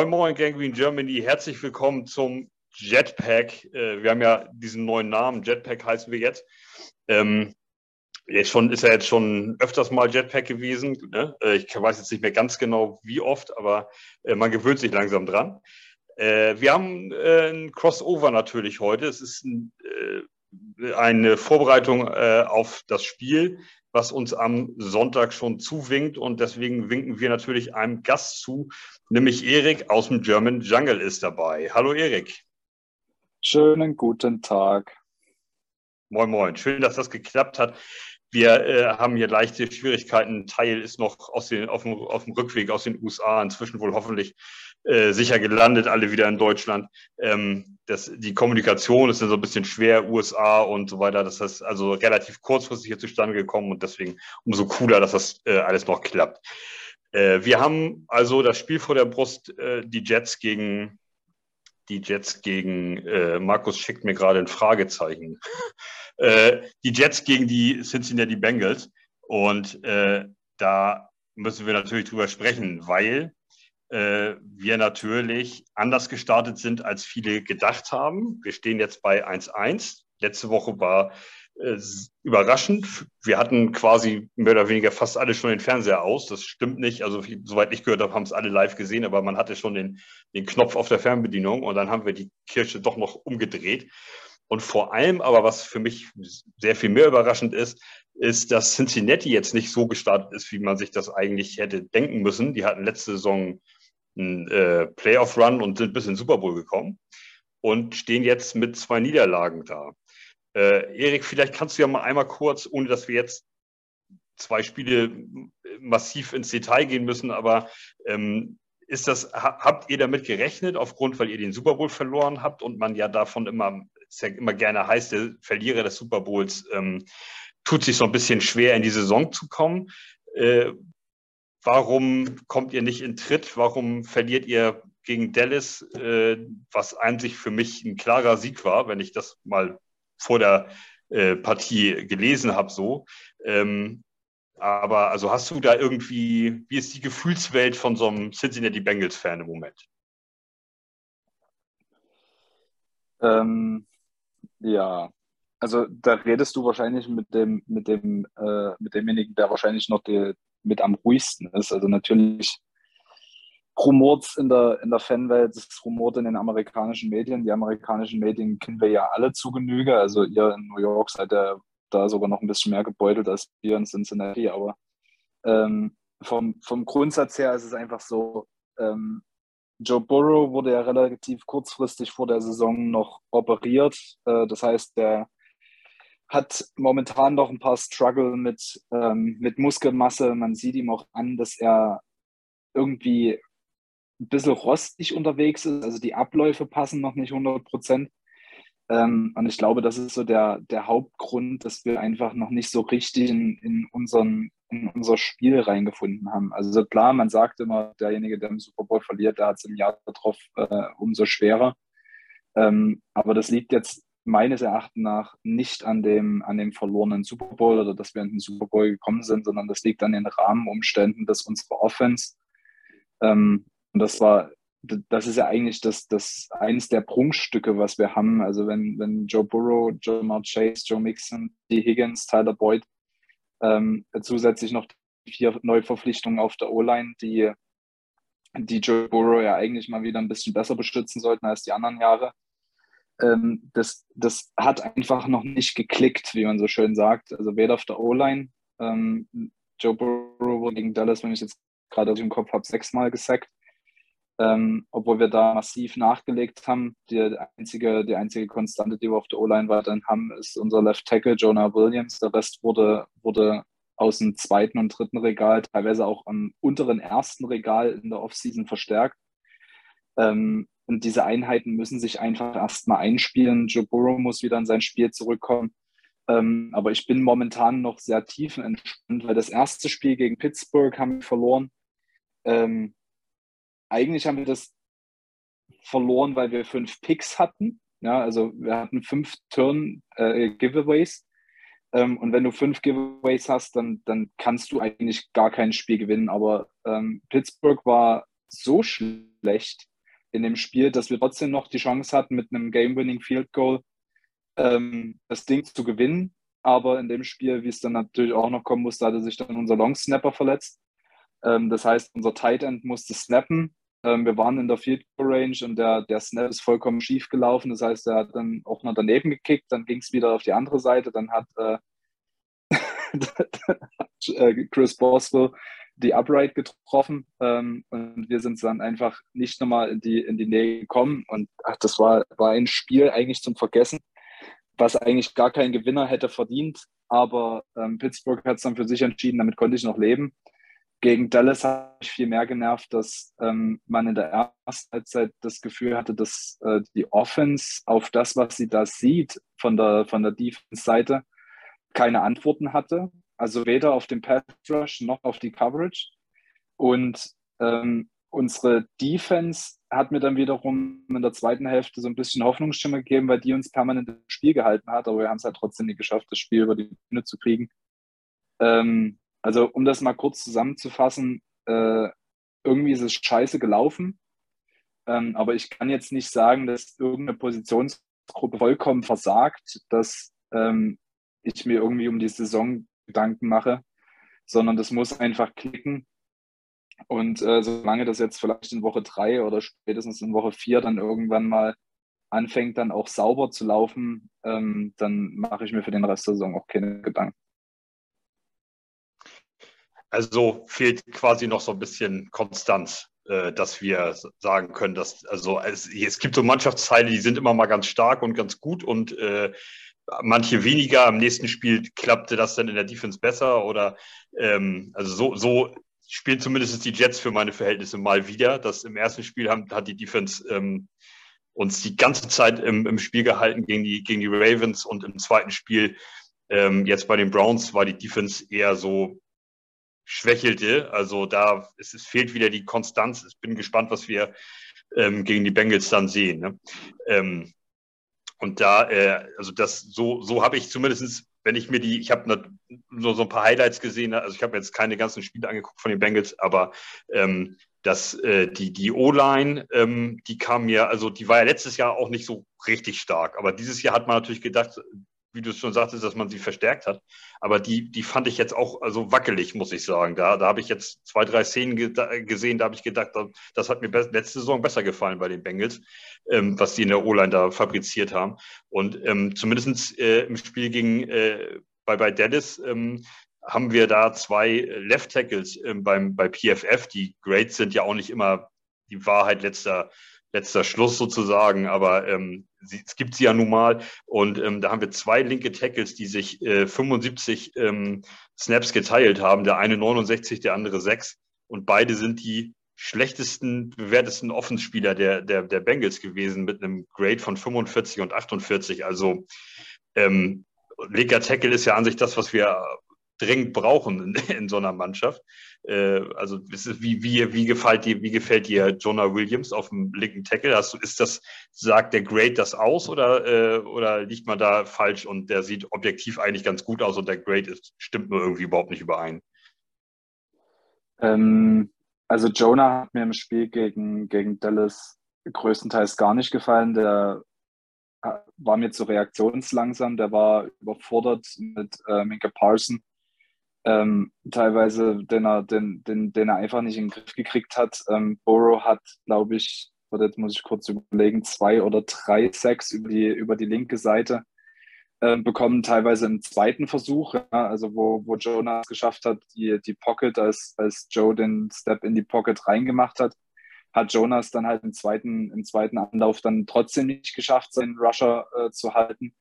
Moin Moin Gangrene Germany, herzlich willkommen zum Jetpack. Äh, wir haben ja diesen neuen Namen, Jetpack heißen wir jetzt. Ähm, jetzt schon, ist ja jetzt schon öfters mal Jetpack gewesen. Ne? Äh, ich weiß jetzt nicht mehr ganz genau, wie oft, aber äh, man gewöhnt sich langsam dran. wir haben ein Crossover natürlich heute. Es ist ein, eine Vorbereitung auf das Spiel was uns am Sonntag schon zuwinkt. Und deswegen winken wir natürlich einem Gast zu, nämlich Erik aus dem German Jungle ist dabei. Hallo Erik. Schönen guten Tag. Moin, moin. Schön, dass das geklappt hat. Wir äh, haben hier leichte Schwierigkeiten. Ein Teil ist noch aus den, auf, dem, auf dem Rückweg aus den USA, inzwischen wohl hoffentlich äh, sicher gelandet, alle wieder in Deutschland. Ähm, das, die Kommunikation ist dann so ein bisschen schwer, USA und so weiter. Das ist also relativ kurzfristig hier zustande gekommen und deswegen umso cooler, dass das äh, alles noch klappt. Äh, wir haben also das Spiel vor der Brust, äh, die Jets gegen die Jets gegen, äh, Markus schickt mir gerade ein Fragezeichen, äh, die Jets gegen die Cincinnati Bengals. Und äh, da müssen wir natürlich drüber sprechen, weil äh, wir natürlich anders gestartet sind, als viele gedacht haben. Wir stehen jetzt bei 1-1. Letzte Woche war äh, überraschend. Wir hatten quasi mehr oder weniger fast alle schon den Fernseher aus. Das stimmt nicht. Also, soweit ich gehört habe, haben es alle live gesehen, aber man hatte schon den, den Knopf auf der Fernbedienung und dann haben wir die Kirche doch noch umgedreht. Und vor allem aber, was für mich sehr viel mehr überraschend ist, ist, dass Cincinnati jetzt nicht so gestartet ist, wie man sich das eigentlich hätte denken müssen. Die hatten letzte Saison einen äh, Playoff-Run und sind bis in den Super Bowl gekommen und stehen jetzt mit zwei Niederlagen da. Äh, Erik, vielleicht kannst du ja mal einmal kurz, ohne dass wir jetzt zwei Spiele massiv ins Detail gehen müssen, aber ähm, ist das, habt ihr damit gerechnet, aufgrund, weil ihr den Super Bowl verloren habt und man ja davon immer, ja immer gerne heißt, der Verlierer des Super Bowls ähm, tut sich so ein bisschen schwer, in die Saison zu kommen. Äh, warum kommt ihr nicht in Tritt? Warum verliert ihr gegen Dallas, äh, was eigentlich für mich ein klarer Sieg war, wenn ich das mal vor der äh, Partie gelesen habe, so. Ähm, aber also hast du da irgendwie, wie ist die Gefühlswelt von so einem Cincinnati Bengals-Fan im Moment? Ähm, ja, also da redest du wahrscheinlich mit dem, mit dem, äh, mit demjenigen, der wahrscheinlich noch die, mit am ruhigsten ist. Also natürlich rumort in der, in der Fanwelt, es rumort in den amerikanischen Medien. Die amerikanischen Medien kennen wir ja alle zu Genüge. Also ihr in New York seid ja da sogar noch ein bisschen mehr gebeutelt als wir in Cincinnati. Aber ähm, vom, vom Grundsatz her ist es einfach so, ähm, Joe Burrow wurde ja relativ kurzfristig vor der Saison noch operiert. Äh, das heißt, der hat momentan noch ein paar Struggle mit, ähm, mit Muskelmasse. Man sieht ihm auch an, dass er irgendwie ein bisschen rostig unterwegs ist. Also die Abläufe passen noch nicht 100 Prozent. Ähm, und ich glaube, das ist so der, der Hauptgrund, dass wir einfach noch nicht so richtig in, in, unseren, in unser Spiel reingefunden haben. Also klar, man sagt immer, derjenige, der im Super Bowl verliert, der hat es im Jahr darauf äh, umso schwerer. Ähm, aber das liegt jetzt meines Erachtens nach nicht an dem, an dem verlorenen Super Bowl oder dass wir in den Super Bowl gekommen sind, sondern das liegt an den Rahmenumständen, dass unsere Offense, ähm, und das war, das ist ja eigentlich das, das eines der Prunkstücke, was wir haben. Also wenn, wenn Joe Burrow, Jamar Chase, Joe Mixon, die Higgins, Tyler Boyd, ähm, zusätzlich noch vier Neuverpflichtungen auf der O-Line, die, die Joe Burrow ja eigentlich mal wieder ein bisschen besser beschützen sollten als die anderen Jahre ähm, das, das hat einfach noch nicht geklickt, wie man so schön sagt. Also weder auf der O-Line, ähm, Joe Burrow gegen Dallas, wenn ich jetzt gerade dem Kopf habe, sechsmal gesackt. Ähm, obwohl wir da massiv nachgelegt haben. Die einzige, die einzige Konstante, die wir auf der O-Line weiterhin haben, ist unser Left Tackle, Jonah Williams. Der Rest wurde, wurde aus dem zweiten und dritten Regal, teilweise auch am unteren ersten Regal in der Offseason verstärkt. Ähm, und diese Einheiten müssen sich einfach erstmal einspielen. Joe Burrow muss wieder in sein Spiel zurückkommen. Ähm, aber ich bin momentan noch sehr tiefenentspannt, weil das erste Spiel gegen Pittsburgh haben wir verloren. Ähm, eigentlich haben wir das verloren, weil wir fünf Picks hatten. Ja, also wir hatten fünf Turn-Giveaways. Äh, ähm, und wenn du fünf Giveaways hast, dann, dann kannst du eigentlich gar kein Spiel gewinnen. Aber ähm, Pittsburgh war so schlecht in dem Spiel, dass wir trotzdem noch die Chance hatten, mit einem Game-Winning Field Goal ähm, das Ding zu gewinnen. Aber in dem Spiel, wie es dann natürlich auch noch kommen musste, hatte sich dann unser Long Snapper verletzt. Ähm, das heißt, unser Tight End musste snappen. Ähm, wir waren in der Field Goal Range und der, der Snap ist vollkommen schief gelaufen. Das heißt, er hat dann auch noch daneben gekickt. Dann ging es wieder auf die andere Seite. Dann hat äh, Chris Boswell die Upright getroffen ähm, und wir sind dann einfach nicht nochmal in die, in die Nähe gekommen und ach, das war, war ein Spiel eigentlich zum Vergessen, was eigentlich gar kein Gewinner hätte verdient, aber ähm, Pittsburgh hat es dann für sich entschieden, damit konnte ich noch leben. Gegen Dallas hat mich viel mehr genervt, dass ähm, man in der ersten Halbzeit das Gefühl hatte, dass äh, die Offense auf das, was sie da sieht von der, von der Defense-Seite, keine Antworten hatte. Also weder auf den Pass Rush noch auf die Coverage. Und ähm, unsere Defense hat mir dann wiederum in der zweiten Hälfte so ein bisschen Hoffnungsstimme gegeben, weil die uns permanent im Spiel gehalten hat, aber wir haben es halt trotzdem nicht geschafft, das Spiel über die Bühne zu kriegen. Ähm, also um das mal kurz zusammenzufassen, äh, irgendwie ist es scheiße gelaufen, ähm, aber ich kann jetzt nicht sagen, dass irgendeine Positionsgruppe vollkommen versagt, dass ähm, ich mir irgendwie um die Saison Gedanken mache, sondern das muss einfach klicken. Und äh, solange das jetzt vielleicht in Woche drei oder spätestens in Woche vier dann irgendwann mal anfängt, dann auch sauber zu laufen, ähm, dann mache ich mir für den Rest der Saison auch keine Gedanken. Also fehlt quasi noch so ein bisschen Konstanz, äh, dass wir sagen können, dass also es, es, gibt so Mannschaftsteile, die sind immer mal ganz stark und ganz gut und äh, manche weniger. Am nächsten Spiel klappte das dann in der Defense besser oder ähm, also so, so spielen zumindest die Jets für meine Verhältnisse mal wieder. Das im ersten Spiel haben, hat die Defense ähm, uns die ganze Zeit im, im Spiel gehalten gegen die, gegen die Ravens und im zweiten Spiel ähm, jetzt bei den Browns war die Defense eher so schwächelte. Also da es, es fehlt wieder die Konstanz. Ich bin gespannt, was wir ähm, gegen die Bengals dann sehen. Ne? Ähm, und da, äh, also das, so, so habe ich zumindestens, wenn ich mir die, ich habe nur so ein paar Highlights gesehen, also ich habe jetzt keine ganzen Spiele angeguckt von den Bengals, aber ähm, dass äh, die, die O-Line, ähm, die kam mir, also die war ja letztes Jahr auch nicht so richtig stark, aber dieses Jahr hat man natürlich gedacht, wie du es schon sagtest, dass man sie verstärkt hat. Aber die, die fand ich jetzt auch also wackelig, muss ich sagen. Da, da habe ich jetzt zwei, drei Szenen ge gesehen, da habe ich gedacht, das hat mir letzte Saison besser gefallen bei den Bengals, ähm, was die in der O-Line da fabriziert haben. Und ähm, zumindest äh, im Spiel gegen äh, bei, bei Dallas ähm, haben wir da zwei Left Tackles ähm, beim, bei PFF. Die Grades sind ja auch nicht immer die Wahrheit letzter letzter Schluss sozusagen, aber ähm, es gibt sie ja nun mal. Und ähm, da haben wir zwei linke Tackles, die sich äh, 75 ähm, Snaps geteilt haben. Der eine 69, der andere 6. Und beide sind die schlechtesten, bewertesten Offenspieler der, der, der Bengals gewesen mit einem Grade von 45 und 48. Also ähm, linker Tackle ist ja an sich das, was wir dringend brauchen in, in so einer Mannschaft. Äh, also wie, wie, wie, gefällt dir, wie gefällt dir Jonah Williams auf dem linken Tackle? Hast ist das, sagt der Grade das aus oder, äh, oder liegt man da falsch und der sieht objektiv eigentlich ganz gut aus und der Grade ist, stimmt nur irgendwie überhaupt nicht überein? Ähm, also Jonah hat mir im Spiel gegen, gegen Dallas größtenteils gar nicht gefallen. Der äh, war mir zu reaktionslangsam, der war überfordert mit äh, Minka Parson ähm, teilweise, den er, den, den, den er einfach nicht in den Griff gekriegt hat. Ähm, Burrow hat, glaube ich, oder jetzt muss ich kurz überlegen, zwei oder drei Sacks über die, über die linke Seite äh, bekommen, teilweise im zweiten Versuch, ja, also wo, wo Jonas geschafft hat, die, die Pocket, als, als Joe den Step in die Pocket reingemacht hat, hat Jonas dann halt im zweiten, im zweiten Anlauf dann trotzdem nicht geschafft, seinen Rusher äh, zu halten.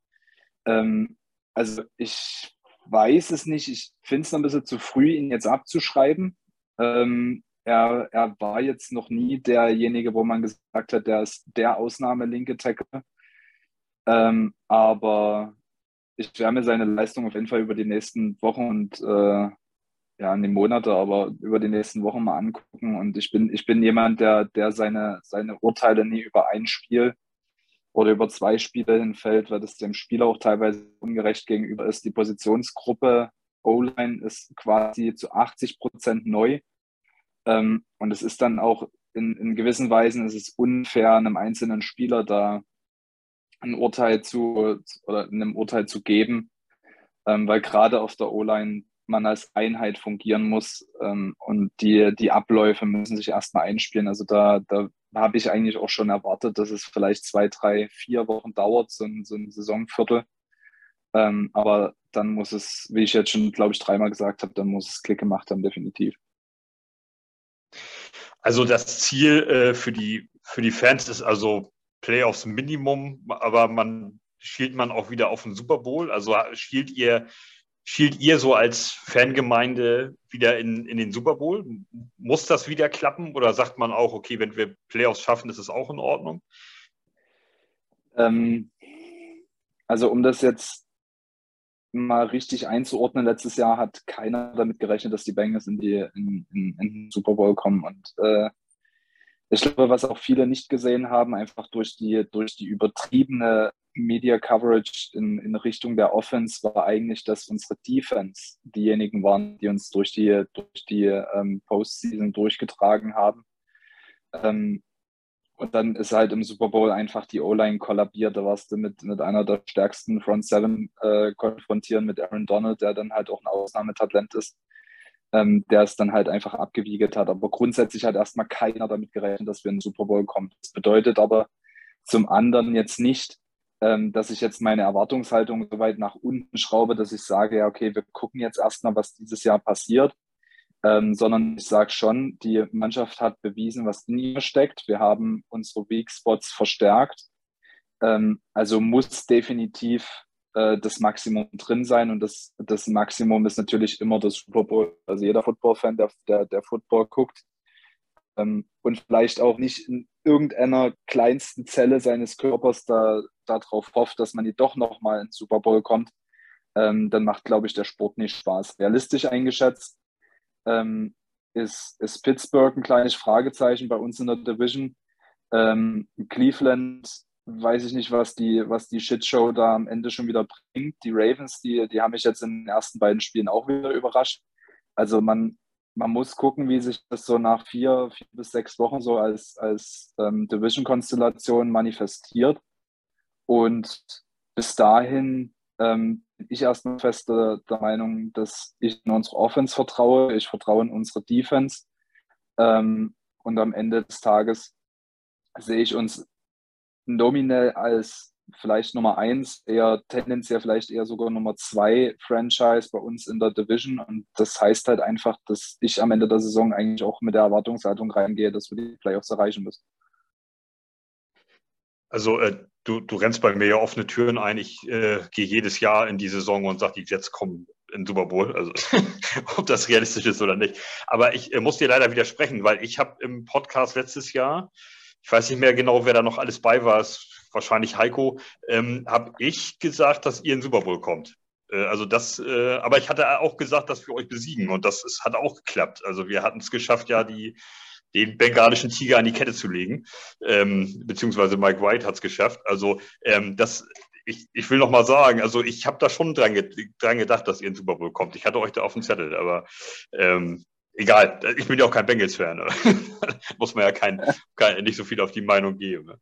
Ähm, also ich weiß es nicht. Ich finde es noch ein bisschen zu früh, ihn jetzt abzuschreiben. Ähm, er, er war jetzt noch nie derjenige, wo man gesagt hat, der ist der Ausnahme linke Tackle. Ähm, aber ich werde mir seine Leistung auf jeden Fall über die nächsten Wochen und äh, ja, in den Monate, aber über die nächsten Wochen mal angucken. Und ich bin, ich bin jemand, der, der seine, seine Urteile nie über ein Spiel oder über zwei Spiele hinfällt, weil das dem Spieler auch teilweise ungerecht gegenüber ist. Die Positionsgruppe O-Line ist quasi zu 80 Prozent neu. Ähm, und es ist dann auch in, in gewissen Weisen ist es unfair, einem einzelnen Spieler da ein Urteil zu oder einem Urteil zu geben, ähm, weil gerade auf der O-Line man als Einheit fungieren muss ähm, und die, die Abläufe müssen sich erstmal einspielen. Also da, da habe ich eigentlich auch schon erwartet, dass es vielleicht zwei, drei, vier Wochen dauert, so ein, so ein Saisonviertel. Ähm, aber dann muss es, wie ich jetzt schon, glaube ich, dreimal gesagt habe, dann muss es Klick gemacht haben, definitiv. Also das Ziel äh, für, die, für die Fans ist also Playoffs Minimum, aber man schielt man auch wieder auf den Super Bowl. Also schielt ihr, schielt ihr so als Fangemeinde wieder in, in den Super Bowl? Muss das wieder klappen oder sagt man auch, okay, wenn wir Playoffs schaffen, ist es auch in Ordnung? Ähm, also um das jetzt mal richtig einzuordnen, letztes Jahr hat keiner damit gerechnet, dass die Bengals in, die, in, in, in den Super Bowl kommen. Und äh, ich glaube, was auch viele nicht gesehen haben, einfach durch die, durch die übertriebene Media Coverage in, in Richtung der Offense, war eigentlich, dass unsere Defense diejenigen waren, die uns durch die, durch die ähm, Postseason durchgetragen haben. Ähm, und dann ist halt im Super Bowl einfach die O-Line kollabiert. Da warst du mit, mit einer der stärksten Front Seven äh, konfrontieren, mit Aaron Donald, der dann halt auch ein Ausnahmetalent ist, ähm, der es dann halt einfach abgewiegelt hat. Aber grundsätzlich hat erstmal keiner damit gerechnet, dass wir in den Super Bowl kommen. Das bedeutet aber zum anderen jetzt nicht, dass ich jetzt meine Erwartungshaltung so weit nach unten schraube, dass ich sage, ja, okay, wir gucken jetzt erstmal, was dieses Jahr passiert ähm, sondern ich sage schon, die Mannschaft hat bewiesen, was in ihr steckt. Wir haben unsere Weak Spots verstärkt. Ähm, also muss definitiv äh, das Maximum drin sein und das, das Maximum ist natürlich immer das Super Bowl. Also jeder Football-Fan, der, der, der Football guckt ähm, und vielleicht auch nicht in irgendeiner kleinsten Zelle seines Körpers da darauf hofft, dass man die doch nochmal ins Super Bowl kommt, ähm, dann macht, glaube ich, der Sport nicht Spaß. Realistisch eingeschätzt ähm, ist, ist Pittsburgh ein kleines Fragezeichen bei uns in der Division. Ähm, Cleveland weiß ich nicht, was die, was die Shitshow da am Ende schon wieder bringt. Die Ravens, die, die haben mich jetzt in den ersten beiden Spielen auch wieder überrascht. Also man, man muss gucken, wie sich das so nach vier, vier bis sechs Wochen so als, als ähm, Division-Konstellation manifestiert. Und bis dahin ähm, ich erstmal fest der, der, Meinung, dass ich in unsere Offense vertraue, ich vertraue in unsere Defense. Ähm, und am Ende des Tages sehe ich uns nominell als vielleicht Nummer eins, eher tendenziell vielleicht eher sogar Nummer zwei Franchise bei uns in der Division. Und das heißt halt einfach, dass ich am Ende der Saison eigentlich auch mit der Erwartungshaltung reingehe, dass wir die Playoffs erreichen müssen. Also äh, du, du rennst bei mir ja offene Türen ein. Ich äh, gehe jedes Jahr in die Saison und sage, die Jets kommen in Super Bowl. Also ob das realistisch ist oder nicht. Aber ich äh, muss dir leider widersprechen, weil ich habe im Podcast letztes Jahr, ich weiß nicht mehr genau, wer da noch alles bei war, wahrscheinlich Heiko, ähm, habe ich gesagt, dass ihr in Super Bowl kommt. Äh, also das, äh, aber ich hatte auch gesagt, dass wir euch besiegen und das ist, hat auch geklappt. Also wir hatten es geschafft, ja die den bengalischen Tiger an die Kette zu legen. Ähm, beziehungsweise Mike White hat es geschafft. Also ähm, das, ich, ich will noch mal sagen, also ich habe da schon dran, dran, gedacht, dass ihr in Super Bowl kommt. Ich hatte euch da auf dem Zettel, aber ähm, egal, ich bin ja auch kein Bengals-Fan. Muss man ja kein, kein, nicht so viel auf die Meinung geben.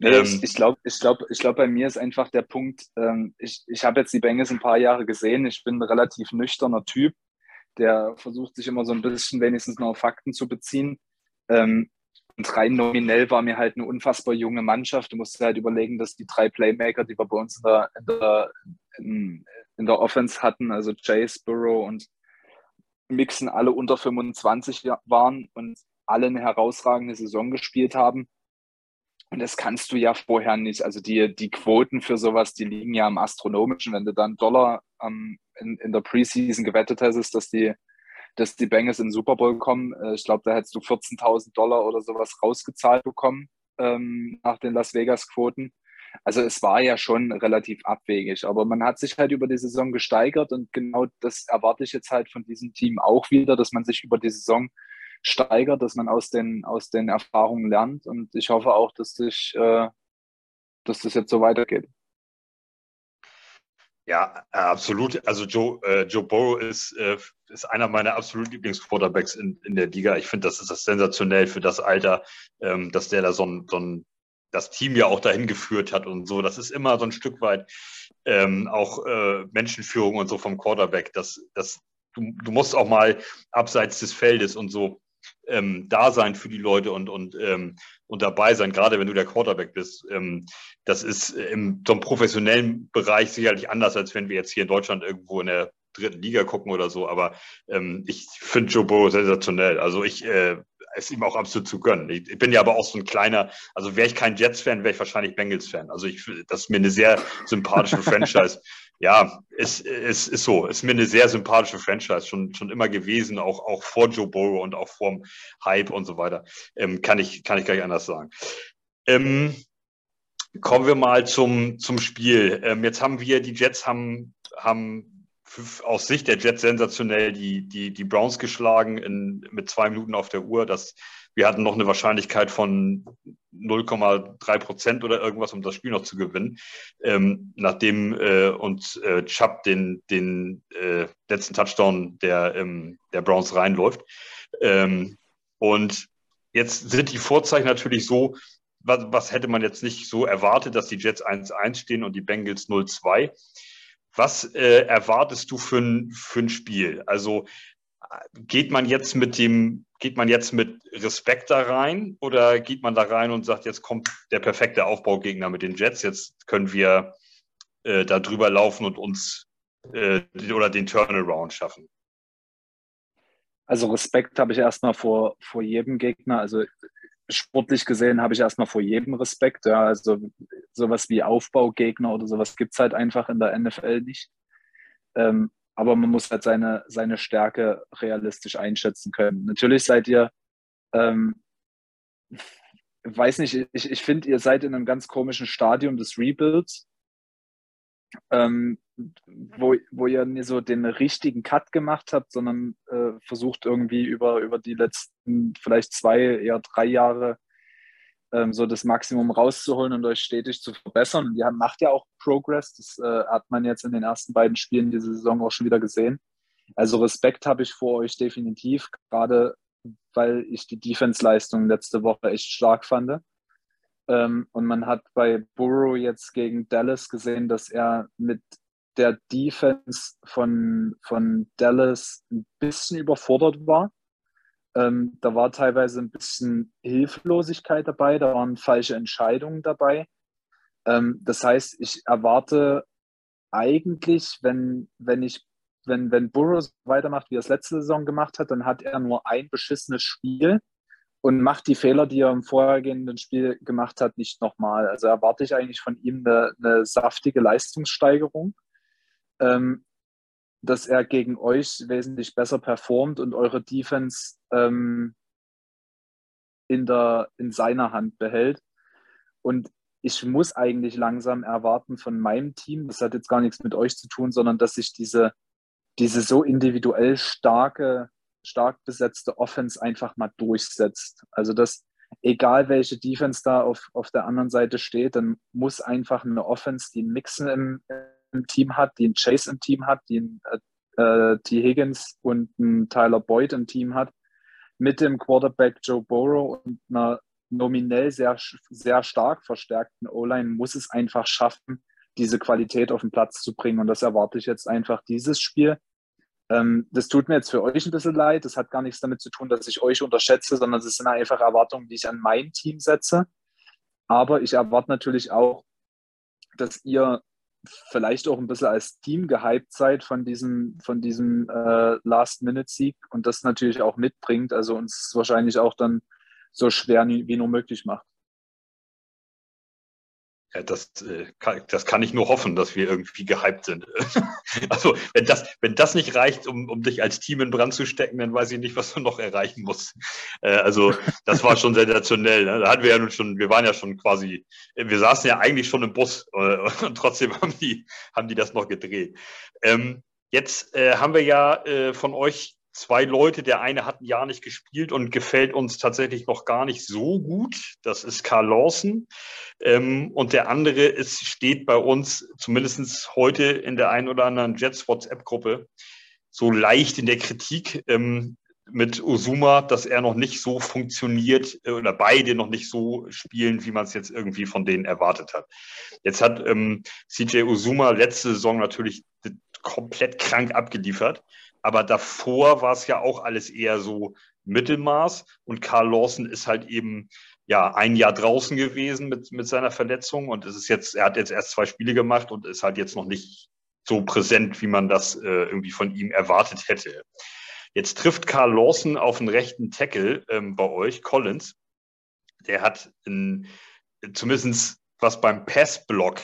Nee, ähm, ich, ich glaube, ich glaub, ich glaub, bei mir ist einfach der Punkt, ähm, ich, ich habe jetzt die Bengals ein paar Jahre gesehen, ich bin ein relativ nüchterner Typ der versucht sich immer so ein bisschen wenigstens noch auf Fakten zu beziehen. Ähm, und rein nominell war mir halt eine unfassbar junge Mannschaft. Du musst halt überlegen, dass die drei Playmaker, die wir bei uns in der, in der, in, der Offense hatten, also Chase, Burrow und Mixen, alle unter 25 waren und alle eine herausragende Saison gespielt haben. Und das kannst du ja vorher nicht. Also die, die Quoten für sowas, die liegen ja am astronomischen. Wenn du dann Dollar ähm, in, in der Preseason gewettet hättest, dass die, dass die Bengals in den Super Bowl kommen. Äh, ich glaube, da hättest du 14.000 Dollar oder sowas rausgezahlt bekommen ähm, nach den Las Vegas-Quoten. Also es war ja schon relativ abwegig, aber man hat sich halt über die Saison gesteigert und genau das erwarte ich jetzt halt von diesem Team auch wieder, dass man sich über die Saison steigert, dass man aus den, aus den Erfahrungen lernt und ich hoffe auch, dass, sich, äh, dass das jetzt so weitergeht. Ja, absolut. Also Joe, äh, Joe Burrow ist, äh, ist einer meiner absoluten Lieblingsquarterbacks in, in der Liga. Ich finde, das ist das sensationell für das Alter, ähm, dass der da so ein, so ein das Team ja auch dahin geführt hat und so. Das ist immer so ein Stück weit ähm, auch äh, Menschenführung und so vom Quarterback. Das, das, du, du musst auch mal abseits des Feldes und so ähm, da sein für die Leute und, und, ähm, und dabei sein, gerade wenn du der Quarterback bist. Ähm, das ist im so einem professionellen Bereich sicherlich anders, als wenn wir jetzt hier in Deutschland irgendwo in der dritten Liga gucken oder so. Aber ähm, ich finde Joe Burrow sensationell. Also ich äh, ist ihm auch absolut zu gönnen. Ich, ich, bin ja aber auch so ein kleiner, also wäre ich kein Jets-Fan, wäre ich wahrscheinlich Bengals-Fan. Also ich, das ist mir eine sehr sympathische Franchise. Ja, ist, ist, ist so. Ist mir eine sehr sympathische Franchise, schon, schon immer gewesen, auch, auch vor Joe Burrow und auch vorm Hype und so weiter. Ähm, kann, ich, kann ich gar nicht anders sagen. Ähm, kommen wir mal zum, zum Spiel. Ähm, jetzt haben wir, die Jets haben, haben aus Sicht der Jets sensationell die, die, die Browns geschlagen in, mit zwei Minuten auf der Uhr. Das, wir hatten noch eine Wahrscheinlichkeit von 0,3 Prozent oder irgendwas, um das Spiel noch zu gewinnen. Ähm, nachdem äh, uns äh, Chubb den, den äh, letzten Touchdown der, ähm, der Browns reinläuft. Ähm, und jetzt sind die Vorzeichen natürlich so, was, was hätte man jetzt nicht so erwartet, dass die Jets 1-1 stehen und die Bengals 0-2. Was äh, erwartest du für für ein Spiel? Also geht man jetzt mit dem, geht man jetzt mit Respekt da rein oder geht man da rein und sagt, jetzt kommt der perfekte Aufbaugegner mit den Jets, jetzt können wir äh, da drüber laufen und uns äh, oder den Turnaround schaffen? Also Respekt habe ich erstmal vor, vor jedem Gegner. Also sportlich gesehen habe ich erstmal vor jedem Respekt. Ja, also sowas wie Aufbaugegner oder sowas gibt es halt einfach in der NFL nicht. Ähm, aber man muss halt seine, seine Stärke realistisch einschätzen können. Natürlich seid ihr, ähm, weiß nicht, ich, ich finde, ihr seid in einem ganz komischen Stadium des Rebuilds, ähm, wo, wo ihr nie so den richtigen Cut gemacht habt, sondern äh, versucht irgendwie über, über die letzten vielleicht zwei, eher drei Jahre ähm, so das Maximum rauszuholen und euch stetig zu verbessern. Und ihr macht ja auch Progress. Das äh, hat man jetzt in den ersten beiden Spielen diese Saison auch schon wieder gesehen. Also Respekt habe ich vor euch definitiv, gerade weil ich die Defense-Leistung letzte Woche echt stark fand. Ähm, und man hat bei Burrow jetzt gegen Dallas gesehen, dass er mit der Defense von, von Dallas ein bisschen überfordert war. Ähm, da war teilweise ein bisschen Hilflosigkeit dabei, da waren falsche Entscheidungen dabei. Ähm, das heißt, ich erwarte eigentlich, wenn, wenn ich, wenn, wenn Burroughs weitermacht, wie er es letzte Saison gemacht hat, dann hat er nur ein beschissenes Spiel und macht die Fehler, die er im vorhergehenden Spiel gemacht hat, nicht nochmal. Also erwarte ich eigentlich von ihm eine, eine saftige Leistungssteigerung, ähm, dass er gegen euch wesentlich besser performt und eure Defense ähm, in, der, in seiner Hand behält. Und ich muss eigentlich langsam erwarten von meinem Team, das hat jetzt gar nichts mit euch zu tun, sondern dass sich diese, diese so individuell starke stark besetzte Offense einfach mal durchsetzt. Also dass egal welche Defense da auf, auf der anderen Seite steht, dann muss einfach eine Offense, die Mixen im, im Team hat, einen Chase im Team hat, die einen äh, T. Higgins und einen Tyler Boyd im Team hat, mit dem Quarterback Joe Burrow und einer nominell sehr, sehr stark verstärkten O-Line muss es einfach schaffen, diese Qualität auf den Platz zu bringen. Und das erwarte ich jetzt einfach dieses Spiel. Ähm, das tut mir jetzt für euch ein bisschen leid. Das hat gar nichts damit zu tun, dass ich euch unterschätze, sondern es sind einfach Erwartungen, die ich an mein Team setze. Aber ich erwarte natürlich auch, dass ihr vielleicht auch ein bisschen als Team gehypt seid von diesem, von diesem äh, Last-Minute-Sieg und das natürlich auch mitbringt, also uns wahrscheinlich auch dann so schwer wie nur möglich macht. Ja, das, äh, kann, das kann ich nur hoffen, dass wir irgendwie gehypt sind. also, wenn das, wenn das nicht reicht, um, um dich als Team in Brand zu stecken, dann weiß ich nicht, was du noch erreichen musst. Äh, also, das war schon sensationell. Ne? Da hatten wir ja nun schon, wir waren ja schon quasi, wir saßen ja eigentlich schon im Bus äh, und trotzdem haben die, haben die das noch gedreht. Ähm, jetzt äh, haben wir ja äh, von euch zwei Leute. Der eine hat ein Jahr nicht gespielt und gefällt uns tatsächlich noch gar nicht so gut. Das ist Carl Lawson. Ähm, und der andere ist, steht bei uns zumindest heute in der einen oder anderen Jets WhatsApp-Gruppe so leicht in der Kritik. Ähm, mit Osuma, dass er noch nicht so funktioniert äh, oder beide noch nicht so spielen, wie man es jetzt irgendwie von denen erwartet hat. Jetzt hat ähm, CJ Osuma letzte Saison natürlich komplett krank abgeliefert. Aber davor war es ja auch alles eher so Mittelmaß. Und Carl Lawson ist halt eben ja ein Jahr draußen gewesen mit, mit seiner Verletzung. Und es ist jetzt, er hat jetzt erst zwei Spiele gemacht und ist halt jetzt noch nicht so präsent, wie man das äh, irgendwie von ihm erwartet hätte. Jetzt trifft Carl Lawson auf einen rechten Tackle ähm, bei euch, Collins. Der hat ein, zumindest was beim Passblock,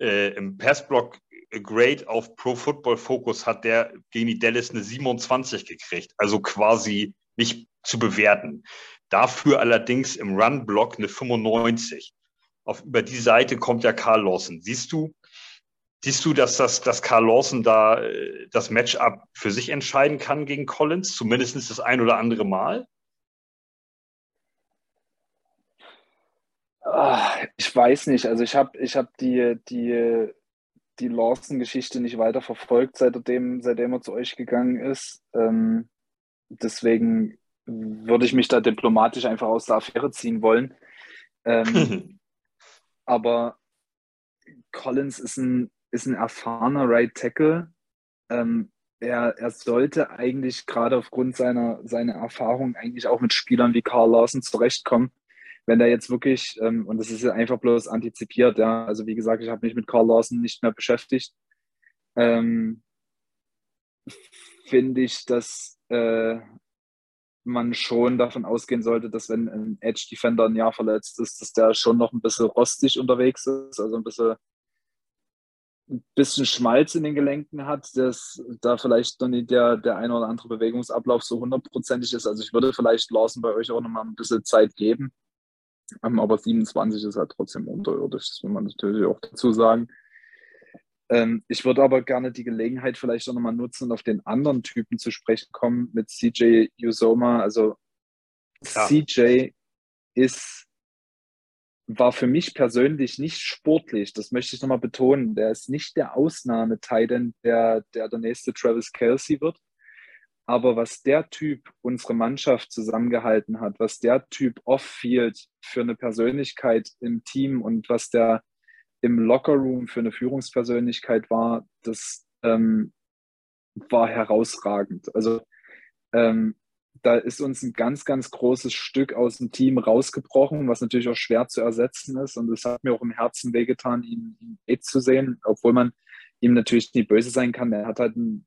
äh, im Passblock Grade auf Pro Football Focus hat der gegen die Dallas eine 27 gekriegt, also quasi nicht zu bewerten. Dafür allerdings im Run-Block eine 95. Auf, über die Seite kommt ja Carl Lawson. Siehst du, siehst du, dass, das, dass Carl Lawson da äh, das Matchup für sich entscheiden kann gegen Collins, zumindest das ein oder andere Mal? Ah, ich weiß nicht. Also ich habe ich hab die, die die Lawson-Geschichte nicht weiter verfolgt, seitdem, seitdem er zu euch gegangen ist. Ähm, deswegen würde ich mich da diplomatisch einfach aus der Affäre ziehen wollen. Ähm, aber Collins ist ein, ist ein erfahrener Right Tackle. Ähm, er, er sollte eigentlich gerade aufgrund seiner, seiner Erfahrung eigentlich auch mit Spielern wie Carl Lawson zurechtkommen wenn der jetzt wirklich, ähm, und das ist ja einfach bloß antizipiert, ja, also wie gesagt, ich habe mich mit Carl Lawson nicht mehr beschäftigt, ähm, finde ich, dass äh, man schon davon ausgehen sollte, dass wenn ein Edge Defender ein Jahr verletzt ist, dass der schon noch ein bisschen rostig unterwegs ist, also ein bisschen, ein bisschen Schmalz in den Gelenken hat, dass da vielleicht noch nicht der, der eine oder andere Bewegungsablauf so hundertprozentig ist. Also ich würde vielleicht Lawson bei euch auch noch mal ein bisschen Zeit geben, aber 27 ist halt trotzdem unterirdisch, das will man natürlich auch dazu sagen. Ähm, ich würde aber gerne die Gelegenheit vielleicht auch nochmal nutzen und auf den anderen Typen zu sprechen kommen mit CJ Usoma. Also ja. CJ ist, war für mich persönlich nicht sportlich, das möchte ich nochmal betonen. Der ist nicht der Ausnahme-Titan, der, der der nächste Travis Kelsey wird. Aber was der Typ unsere Mannschaft zusammengehalten hat, was der Typ off-field für eine Persönlichkeit im Team und was der im Lockerroom für eine Führungspersönlichkeit war, das ähm, war herausragend. Also ähm, da ist uns ein ganz, ganz großes Stück aus dem Team rausgebrochen, was natürlich auch schwer zu ersetzen ist. Und es hat mir auch im Herzen wehgetan, ihn, ihn zu sehen, obwohl man ihm natürlich nicht böse sein kann. Er hat halt ein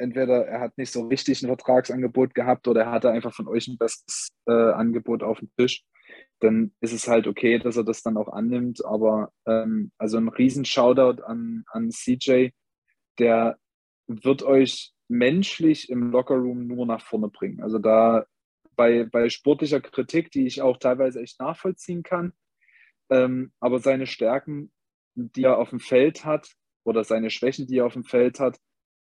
entweder er hat nicht so richtig ein Vertragsangebot gehabt oder er hatte einfach von euch ein besseres äh, Angebot auf dem Tisch, dann ist es halt okay, dass er das dann auch annimmt. Aber ähm, also ein riesen Shoutout an, an CJ, der wird euch menschlich im Lockerroom nur nach vorne bringen. Also da bei, bei sportlicher Kritik, die ich auch teilweise echt nachvollziehen kann, ähm, aber seine Stärken, die er auf dem Feld hat, oder seine Schwächen, die er auf dem Feld hat,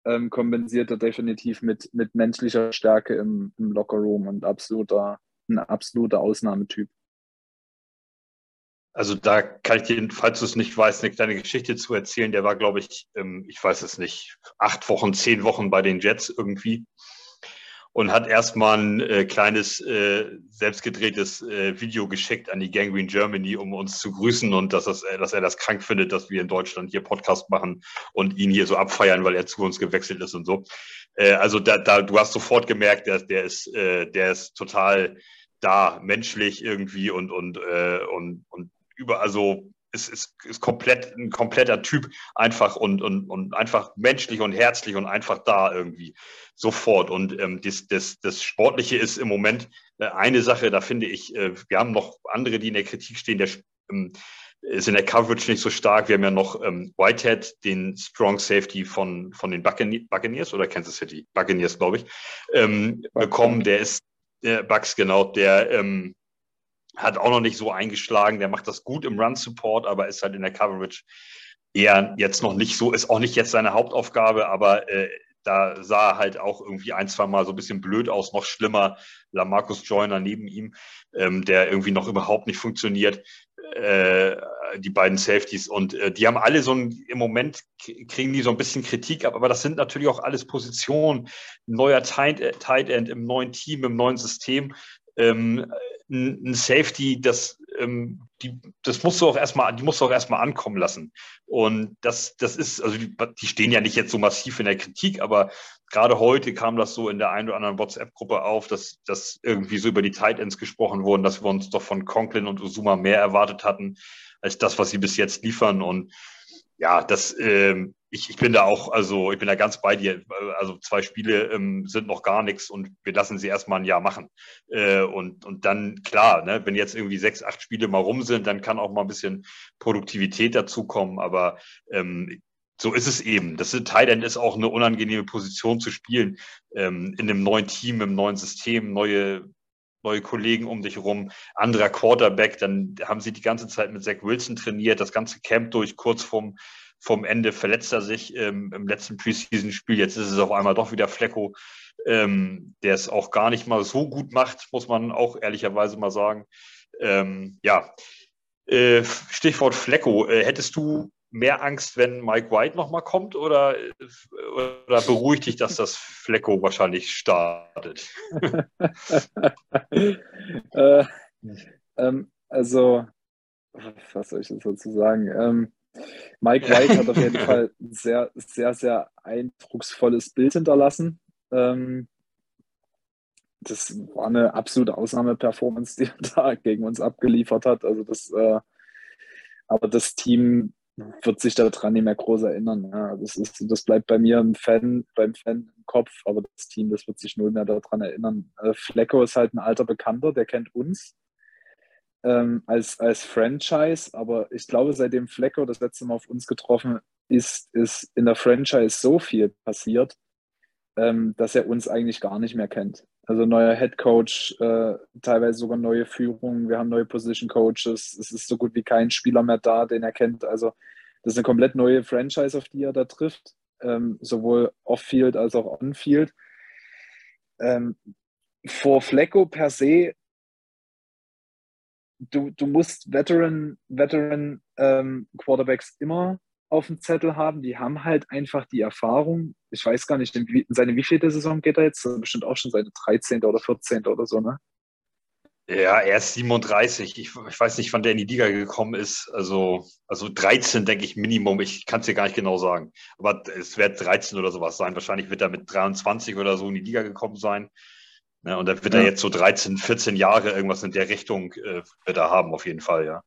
ähm, kompensiert er definitiv mit, mit menschlicher Stärke im, im Lockerroom und absoluter, ein absoluter Ausnahmetyp. Also da kann ich dir, falls du es nicht weißt, eine kleine Geschichte zu erzählen. Der war, glaube ich, ähm, ich weiß es nicht, acht Wochen, zehn Wochen bei den Jets irgendwie und hat erstmal ein äh, kleines äh, selbstgedrehtes äh, Video geschickt an die Gangrene Germany, um uns zu grüßen und dass, das, äh, dass er das krank findet, dass wir in Deutschland hier Podcast machen und ihn hier so abfeiern, weil er zu uns gewechselt ist und so. Äh, also da, da, du hast sofort gemerkt, der, der ist, äh, der ist total da, menschlich irgendwie und und äh, und und über also ist, ist, ist komplett ein kompletter Typ einfach und, und, und einfach menschlich und herzlich und einfach da irgendwie sofort. Und ähm, das, das, das Sportliche ist im Moment äh, eine Sache, da finde ich, äh, wir haben noch andere, die in der Kritik stehen, der ähm, ist in der Coverage nicht so stark. Wir haben ja noch ähm, Whitehead, den Strong Safety von, von den Buccaneers oder Kansas City Buccaneers, glaube ich, ähm, bekommen. Der ist, äh, Bucks, genau, der ähm, hat auch noch nicht so eingeschlagen. Der macht das gut im Run-Support, aber ist halt in der Coverage eher jetzt noch nicht so, ist auch nicht jetzt seine Hauptaufgabe, aber äh, da sah er halt auch irgendwie ein, zwei Mal so ein bisschen blöd aus, noch schlimmer. Lamarcus Joyner neben ihm, ähm, der irgendwie noch überhaupt nicht funktioniert. Äh, die beiden Safeties und äh, die haben alle so ein, im Moment kriegen die so ein bisschen Kritik ab, aber das sind natürlich auch alles Positionen. Neuer Tight, Tight End im neuen Team, im neuen System. Ähm, ein Safety, das, ähm, die, das musst du auch erstmal, die musst du auch erstmal ankommen lassen. Und das, das ist, also die, die stehen ja nicht jetzt so massiv in der Kritik, aber gerade heute kam das so in der einen oder anderen WhatsApp-Gruppe auf, dass, dass irgendwie so über die Tight Ends gesprochen wurden, dass wir uns doch von Conklin und Usuma mehr erwartet hatten, als das, was sie bis jetzt liefern. Und ja, das, ähm, ich, ich bin da auch, also ich bin da ganz bei dir. Also zwei Spiele ähm, sind noch gar nichts und wir lassen sie erstmal ein Jahr machen. Äh, und, und dann, klar, ne, wenn jetzt irgendwie sechs, acht Spiele mal rum sind, dann kann auch mal ein bisschen Produktivität dazukommen. Aber ähm, so ist es eben. Das Tight End ist auch eine unangenehme Position zu spielen. Ähm, in einem neuen Team, im neuen System, neue neue Kollegen um dich rum, anderer Quarterback, dann haben sie die ganze Zeit mit Zach Wilson trainiert, das ganze Camp durch, kurz vorm vom Ende verletzt er sich ähm, im letzten Preseason-Spiel. Jetzt ist es auf einmal doch wieder Flecko, ähm, der es auch gar nicht mal so gut macht, muss man auch ehrlicherweise mal sagen. Ähm, ja, äh, Stichwort Flecko. Äh, hättest du mehr Angst, wenn Mike White nochmal kommt oder, oder beruhigt dich, dass das Flecko wahrscheinlich startet? äh, ähm, also, was soll ich dazu sagen? Ähm, Mike White hat auf jeden Fall ein sehr, sehr, sehr eindrucksvolles Bild hinterlassen. Ähm, das war eine absolute Ausnahmeperformance, die er da gegen uns abgeliefert hat. Also das, äh, aber das Team wird sich daran nicht mehr groß erinnern. Ja, das, ist, das bleibt bei mir im Fan, beim Fan im Kopf, aber das Team, das wird sich null mehr daran erinnern. Äh, Flecko ist halt ein alter Bekannter, der kennt uns ähm, als, als Franchise, aber ich glaube, seitdem Flecko das letzte Mal auf uns getroffen ist, ist in der Franchise so viel passiert, ähm, dass er uns eigentlich gar nicht mehr kennt. Also neuer Head Coach, äh, teilweise sogar neue Führungen, wir haben neue Position Coaches, es ist so gut wie kein Spieler mehr da, den er kennt. Also das ist eine komplett neue Franchise, auf die er da trifft, ähm, sowohl off-field als auch on-field. Ähm, vor Flecko per se du, du musst Veteran, Veteran ähm, Quarterbacks immer auf dem Zettel haben. Die haben halt einfach die Erfahrung. Ich weiß gar nicht, in, in seine wievielte Saison geht er jetzt? Bestimmt auch schon seine 13. oder 14. oder so, ne? Ja, er ist 37. Ich, ich, weiß nicht, wann der in die Liga gekommen ist. Also, also 13, denke ich, Minimum. Ich kann es dir gar nicht genau sagen. Aber es wird 13 oder sowas sein. Wahrscheinlich wird er mit 23 oder so in die Liga gekommen sein. Ne, und da wird ja. er jetzt so 13, 14 Jahre irgendwas in der Richtung äh, wird er haben, auf jeden Fall, ja.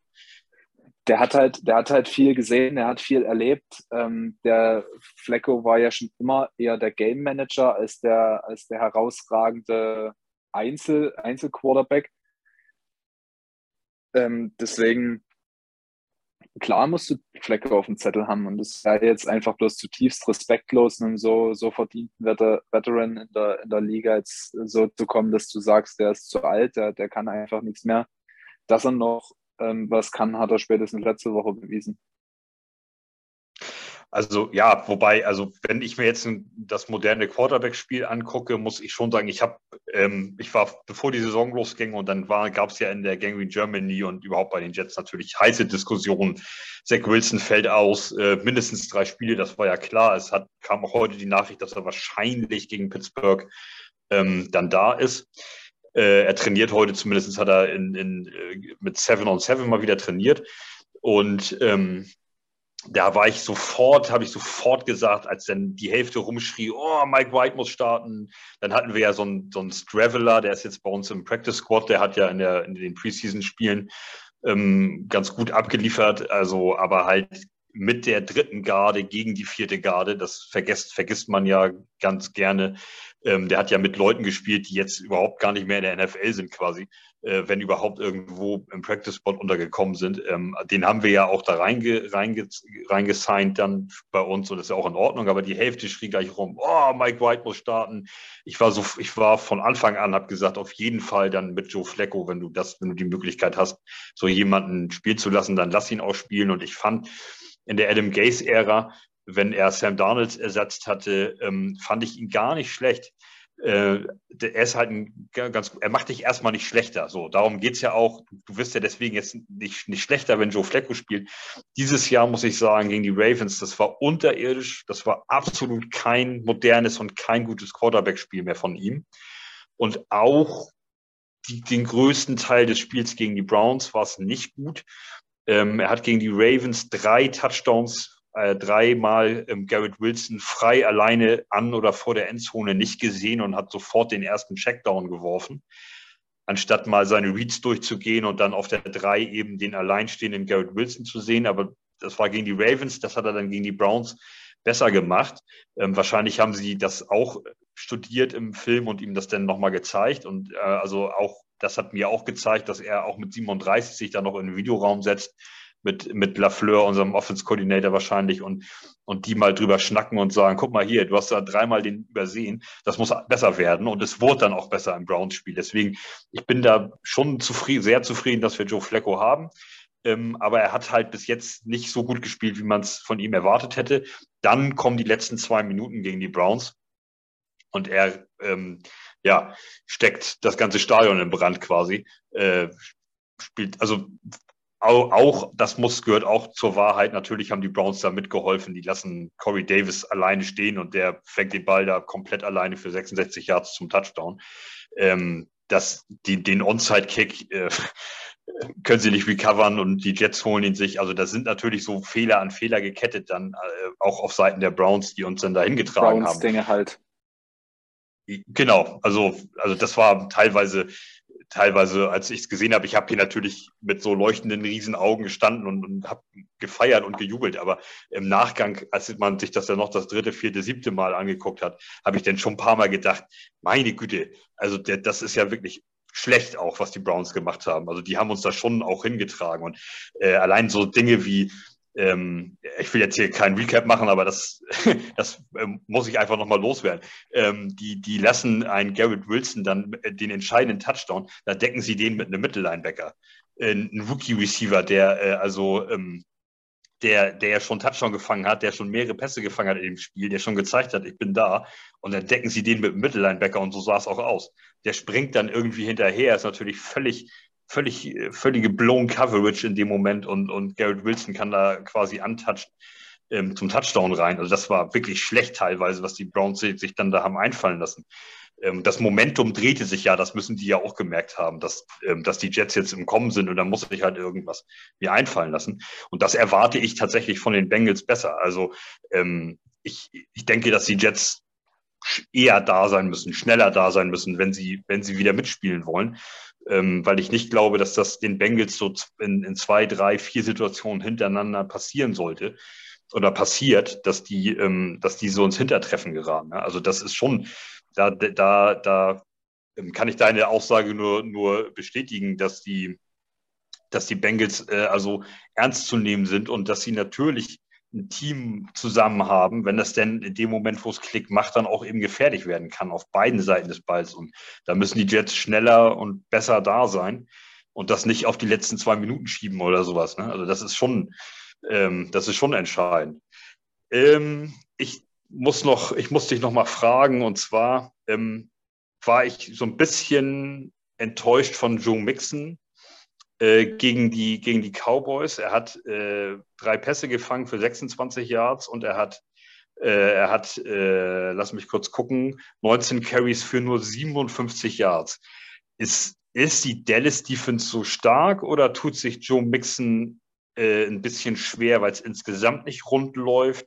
Der hat halt, der hat halt viel gesehen, der hat viel erlebt. Ähm, der Flecko war ja schon immer eher der Game Manager als der, als der herausragende Einzel, Einzelquarterback. Ähm, deswegen klar musst du Flecke auf dem Zettel haben und das wäre jetzt einfach bloß zutiefst respektlos, einem so, so verdienten Veteran in der, in der Liga jetzt so zu kommen, dass du sagst, der ist zu alt, der, der kann einfach nichts mehr. Dass er noch ähm, was kann, hat er spätestens letzte Woche bewiesen. Also ja, wobei, also wenn ich mir jetzt das moderne Quarterback-Spiel angucke, muss ich schon sagen, ich habe, ähm, ich war, bevor die Saison losging und dann gab es ja in der Gangrene Germany und überhaupt bei den Jets natürlich heiße Diskussionen. Zach Wilson fällt aus, äh, mindestens drei Spiele, das war ja klar. Es hat, kam auch heute die Nachricht, dass er wahrscheinlich gegen Pittsburgh ähm, dann da ist. Äh, er trainiert heute, zumindest hat er in, in, äh, mit Seven on Seven mal wieder trainiert. Und ähm, da war ich sofort, habe ich sofort gesagt, als dann die Hälfte rumschrie, oh, Mike White muss starten. Dann hatten wir ja so einen, so einen Straveler, der ist jetzt bei uns im Practice Squad, der hat ja in, der, in den Preseason-Spielen ähm, ganz gut abgeliefert, also aber halt mit der dritten Garde gegen die vierte Garde, das vergisst, vergisst man ja ganz gerne. Ähm, der hat ja mit Leuten gespielt, die jetzt überhaupt gar nicht mehr in der NFL sind quasi äh, wenn überhaupt irgendwo im Practice Spot untergekommen sind. Ähm, den haben wir ja auch da reinge, reinge, reingesigned dann bei uns und das ist ja auch in Ordnung, aber die Hälfte schrie gleich rum, oh, Mike White muss starten. Ich war so, ich war von Anfang an, habe gesagt, auf jeden Fall dann mit Joe Flecko, wenn du das, wenn du die Möglichkeit hast, so jemanden spielen zu lassen, dann lass ihn auch spielen und ich fand, in der Adam Gaze-Ära wenn er Sam Darnold ersetzt hatte, ähm, fand ich ihn gar nicht schlecht. Äh, er ist halt ein ganz, er macht dich erstmal nicht schlechter. So, darum geht es ja auch. Du wirst ja deswegen jetzt nicht, nicht schlechter, wenn Joe Flacco spielt. Dieses Jahr muss ich sagen, gegen die Ravens, das war unterirdisch. Das war absolut kein modernes und kein gutes Quarterback-Spiel mehr von ihm. Und auch die, den größten Teil des Spiels gegen die Browns war es nicht gut. Ähm, er hat gegen die Ravens drei Touchdowns äh, dreimal ähm, Garrett Wilson frei alleine an oder vor der Endzone nicht gesehen und hat sofort den ersten Checkdown geworfen, anstatt mal seine Reads durchzugehen und dann auf der drei eben den alleinstehenden Garrett Wilson zu sehen. Aber das war gegen die Ravens, das hat er dann gegen die Browns besser gemacht. Ähm, wahrscheinlich haben sie das auch studiert im Film und ihm das dann nochmal gezeigt. Und äh, also auch, das hat mir auch gezeigt, dass er auch mit 37 sich dann noch in den Videoraum setzt mit, mit Lafleur, unserem Offense-Coordinator wahrscheinlich, und, und die mal drüber schnacken und sagen, guck mal hier, du hast da dreimal den übersehen, das muss besser werden und es wurde dann auch besser im Browns-Spiel. Deswegen, ich bin da schon zufrieden, sehr zufrieden, dass wir Joe Flacco haben. Ähm, aber er hat halt bis jetzt nicht so gut gespielt, wie man es von ihm erwartet hätte. Dann kommen die letzten zwei Minuten gegen die Browns und er ähm, ja, steckt das ganze Stadion in Brand quasi. Äh, spielt, also auch, das muss, gehört auch zur Wahrheit. Natürlich haben die Browns da mitgeholfen. Die lassen Corey Davis alleine stehen und der fängt den Ball da komplett alleine für 66 Yards zum Touchdown. Ähm, das, die, den Onside-Kick äh, können sie nicht recovern und die Jets holen ihn sich. Also das sind natürlich so Fehler an Fehler gekettet dann äh, auch auf Seiten der Browns, die uns dann dahin getragen Browns haben. Dinge halt. Genau, also, also das war teilweise teilweise, als ich es gesehen habe, ich habe hier natürlich mit so leuchtenden Riesenaugen gestanden und, und habe gefeiert und gejubelt. Aber im Nachgang, als man sich das dann noch das dritte, vierte, siebte Mal angeguckt hat, habe ich dann schon ein paar Mal gedacht, meine Güte, also der, das ist ja wirklich schlecht auch, was die Browns gemacht haben. Also die haben uns da schon auch hingetragen. Und äh, allein so Dinge wie ähm, ich will jetzt hier keinen Recap machen, aber das, das ähm, muss ich einfach nochmal loswerden. Ähm, die, die lassen einen Garrett Wilson dann äh, den entscheidenden Touchdown, da decken sie den mit einem Mittellinebacker. Äh, ein Rookie-Receiver, der äh, also ähm, der, der ja schon Touchdown gefangen hat, der schon mehrere Pässe gefangen hat in dem Spiel, der schon gezeigt hat, ich bin da. Und dann decken sie den mit dem Mittellinebacker und so sah es auch aus. Der springt dann irgendwie hinterher, ist natürlich völlig völlig, völlige blown Coverage in dem Moment und, und Garrett Wilson kann da quasi untouched ähm, zum Touchdown rein. Also das war wirklich schlecht teilweise, was die Browns sich dann da haben einfallen lassen. Ähm, das Momentum drehte sich ja, das müssen die ja auch gemerkt haben, dass, ähm, dass die Jets jetzt im Kommen sind und da muss sich halt irgendwas mir einfallen lassen. Und das erwarte ich tatsächlich von den Bengals besser. Also ähm, ich, ich denke, dass die Jets eher da sein müssen, schneller da sein müssen, wenn sie, wenn sie wieder mitspielen wollen ähm, weil ich nicht glaube, dass das den Bengals so in, in zwei, drei, vier Situationen hintereinander passieren sollte oder passiert, dass die, ähm, dass die so ins Hintertreffen geraten. Ne? Also das ist schon, da, da, da ähm, kann ich deine Aussage nur, nur bestätigen, dass die, dass die Bengals äh, also ernst zu nehmen sind und dass sie natürlich ein Team zusammen haben, wenn das denn in dem Moment, wo es Klick macht, dann auch eben gefährlich werden kann auf beiden Seiten des Balls. Und da müssen die Jets schneller und besser da sein und das nicht auf die letzten zwei Minuten schieben oder sowas. Ne? Also das ist schon, ähm, das ist schon entscheidend. Ähm, ich muss noch, ich muss dich noch mal fragen und zwar ähm, war ich so ein bisschen enttäuscht von Joe Mixon, äh, gegen, die, gegen die Cowboys. Er hat äh, drei Pässe gefangen für 26 Yards und er hat, äh, er hat äh, lass mich kurz gucken, 19 Carries für nur 57 Yards. Ist, ist die Dallas Defense so stark oder tut sich Joe Mixon äh, ein bisschen schwer, weil es insgesamt nicht rund läuft?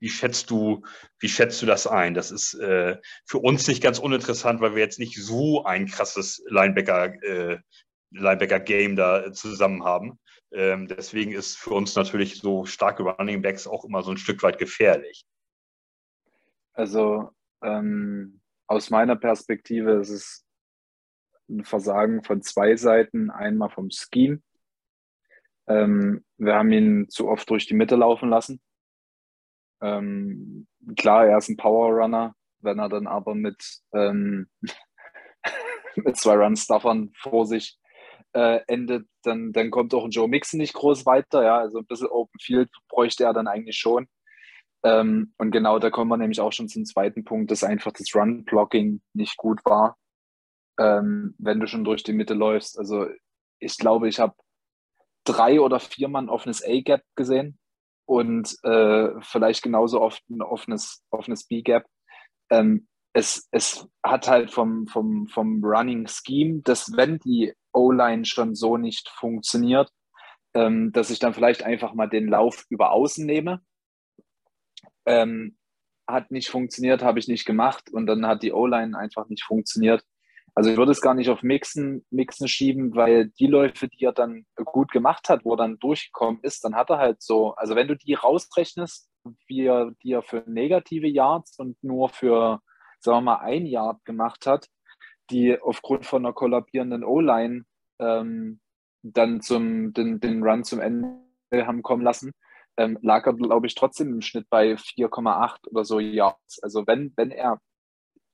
Wie schätzt du, wie schätzt du das ein? Das ist äh, für uns nicht ganz uninteressant, weil wir jetzt nicht so ein krasses Linebacker, äh, Linebacker-Game da zusammen haben. Ähm, deswegen ist für uns natürlich so starke Running Backs auch immer so ein Stück weit gefährlich. Also ähm, aus meiner Perspektive ist es ein Versagen von zwei Seiten. Einmal vom Scheme. Ähm, wir haben ihn zu oft durch die Mitte laufen lassen. Ähm, klar, er ist ein Power Runner. Wenn er dann aber mit, ähm, mit zwei Run-Stuffern vor sich äh, endet, dann, dann kommt auch ein Joe Mixon nicht groß weiter. Ja, also ein bisschen Open Field bräuchte er dann eigentlich schon. Ähm, und genau da kommen wir nämlich auch schon zum zweiten Punkt, dass einfach das Run-Blocking nicht gut war, ähm, wenn du schon durch die Mitte läufst. Also ich glaube, ich habe drei oder vier Mann offenes A-Gap gesehen und äh, vielleicht genauso oft ein offenes, offenes B-Gap. Ähm, es, es hat halt vom, vom, vom Running Scheme, dass wenn die O-Line schon so nicht funktioniert, ähm, dass ich dann vielleicht einfach mal den Lauf über außen nehme. Ähm, hat nicht funktioniert, habe ich nicht gemacht und dann hat die O-Line einfach nicht funktioniert. Also ich würde es gar nicht auf Mixen, Mixen schieben, weil die Läufe, die er dann gut gemacht hat, wo er dann durchgekommen ist, dann hat er halt so, also wenn du die rausrechnest, wie er, die er für negative Yards und nur für, sagen wir mal, ein Yard gemacht hat, die aufgrund von einer kollabierenden O-Line ähm, dann zum, den, den Run zum Ende haben kommen lassen, ähm, lag er, glaube ich, trotzdem im Schnitt bei 4,8 oder so Yards. Also wenn, wenn er,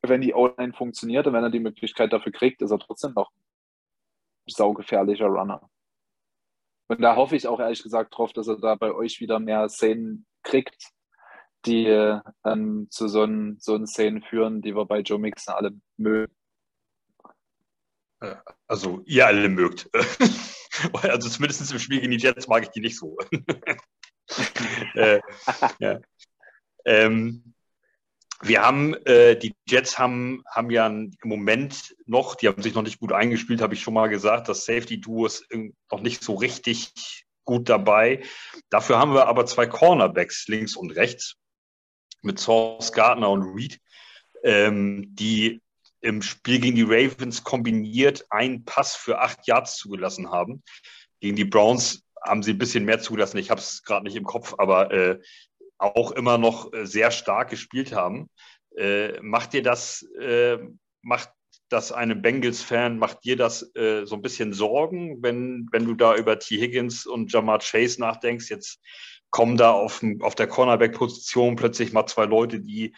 wenn die O-Line funktioniert und wenn er die Möglichkeit dafür kriegt, ist er trotzdem noch ein saugefährlicher Runner. Und da hoffe ich auch ehrlich gesagt drauf, dass er da bei euch wieder mehr Szenen kriegt, die ähm, zu so einen, so einen Szenen führen, die wir bei Joe Mixon alle mögen. Also ihr alle mögt. also zumindest im Spiel gegen die Jets mag ich die nicht so. äh, ja. ähm, wir haben, äh, die Jets haben, haben ja im Moment noch, die haben sich noch nicht gut eingespielt, habe ich schon mal gesagt. Das Safety-Duo ist noch nicht so richtig gut dabei. Dafür haben wir aber zwei Cornerbacks links und rechts mit Source Gardner und Reed, ähm, die im Spiel gegen die Ravens kombiniert einen Pass für acht Yards zugelassen haben. Gegen die Browns haben sie ein bisschen mehr zugelassen. Ich habe es gerade nicht im Kopf, aber äh, auch immer noch äh, sehr stark gespielt haben. Äh, macht dir das, äh, macht das einem Bengals-Fan, macht dir das äh, so ein bisschen Sorgen, wenn, wenn du da über T. Higgins und Jamar Chase nachdenkst? Jetzt kommen da auf, auf der Cornerback-Position plötzlich mal zwei Leute, die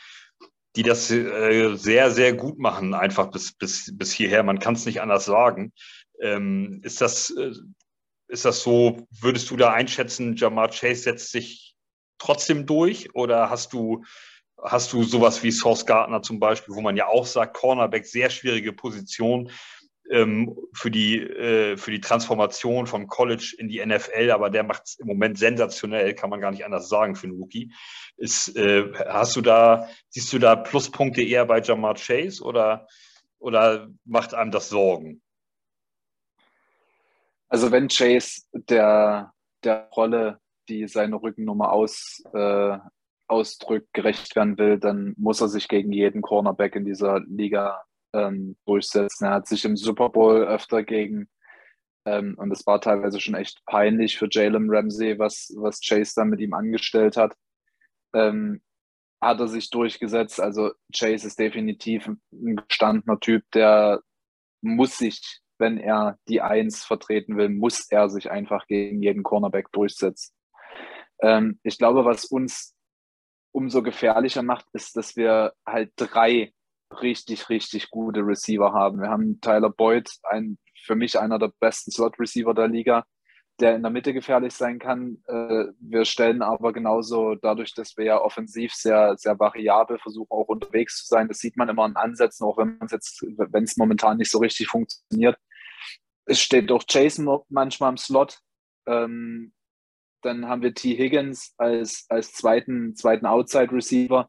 die das äh, sehr, sehr gut machen, einfach bis, bis, bis hierher. Man kann es nicht anders sagen. Ähm, ist, das, äh, ist das so, würdest du da einschätzen, Jamar Chase setzt sich trotzdem durch oder hast du, hast du sowas wie Source Gardner zum Beispiel, wo man ja auch sagt, Cornerback, sehr schwierige Position ähm, für, die, äh, für die Transformation vom College in die NFL, aber der macht es im Moment sensationell, kann man gar nicht anders sagen für einen Rookie. Ist, äh, hast du da, siehst du da Pluspunkte eher bei Jamar Chase oder, oder macht einem das Sorgen? Also wenn Chase der, der Rolle, die seine Rückennummer aus, äh, ausdrückt, gerecht werden will, dann muss er sich gegen jeden Cornerback in dieser Liga ähm, durchsetzen. Er hat sich im Super Bowl öfter gegen, ähm, und es war teilweise schon echt peinlich für Jalen Ramsey, was, was Chase da mit ihm angestellt hat ähm, hat er sich durchgesetzt. Also Chase ist definitiv ein gestandener Typ, der muss sich, wenn er die Eins vertreten will, muss er sich einfach gegen jeden Cornerback durchsetzen. Ähm, ich glaube, was uns umso gefährlicher macht, ist, dass wir halt drei richtig, richtig gute Receiver haben. Wir haben Tyler Boyd, ein, für mich einer der besten Slot-Receiver der Liga der in der Mitte gefährlich sein kann. Äh, wir stellen aber genauso dadurch, dass wir ja offensiv sehr, sehr variabel versuchen, auch unterwegs zu sein. Das sieht man immer an Ansätzen, auch wenn es jetzt, wenn es momentan nicht so richtig funktioniert. Es steht doch Jason manchmal im Slot. Ähm, dann haben wir T. Higgins als, als zweiten, zweiten Outside Receiver.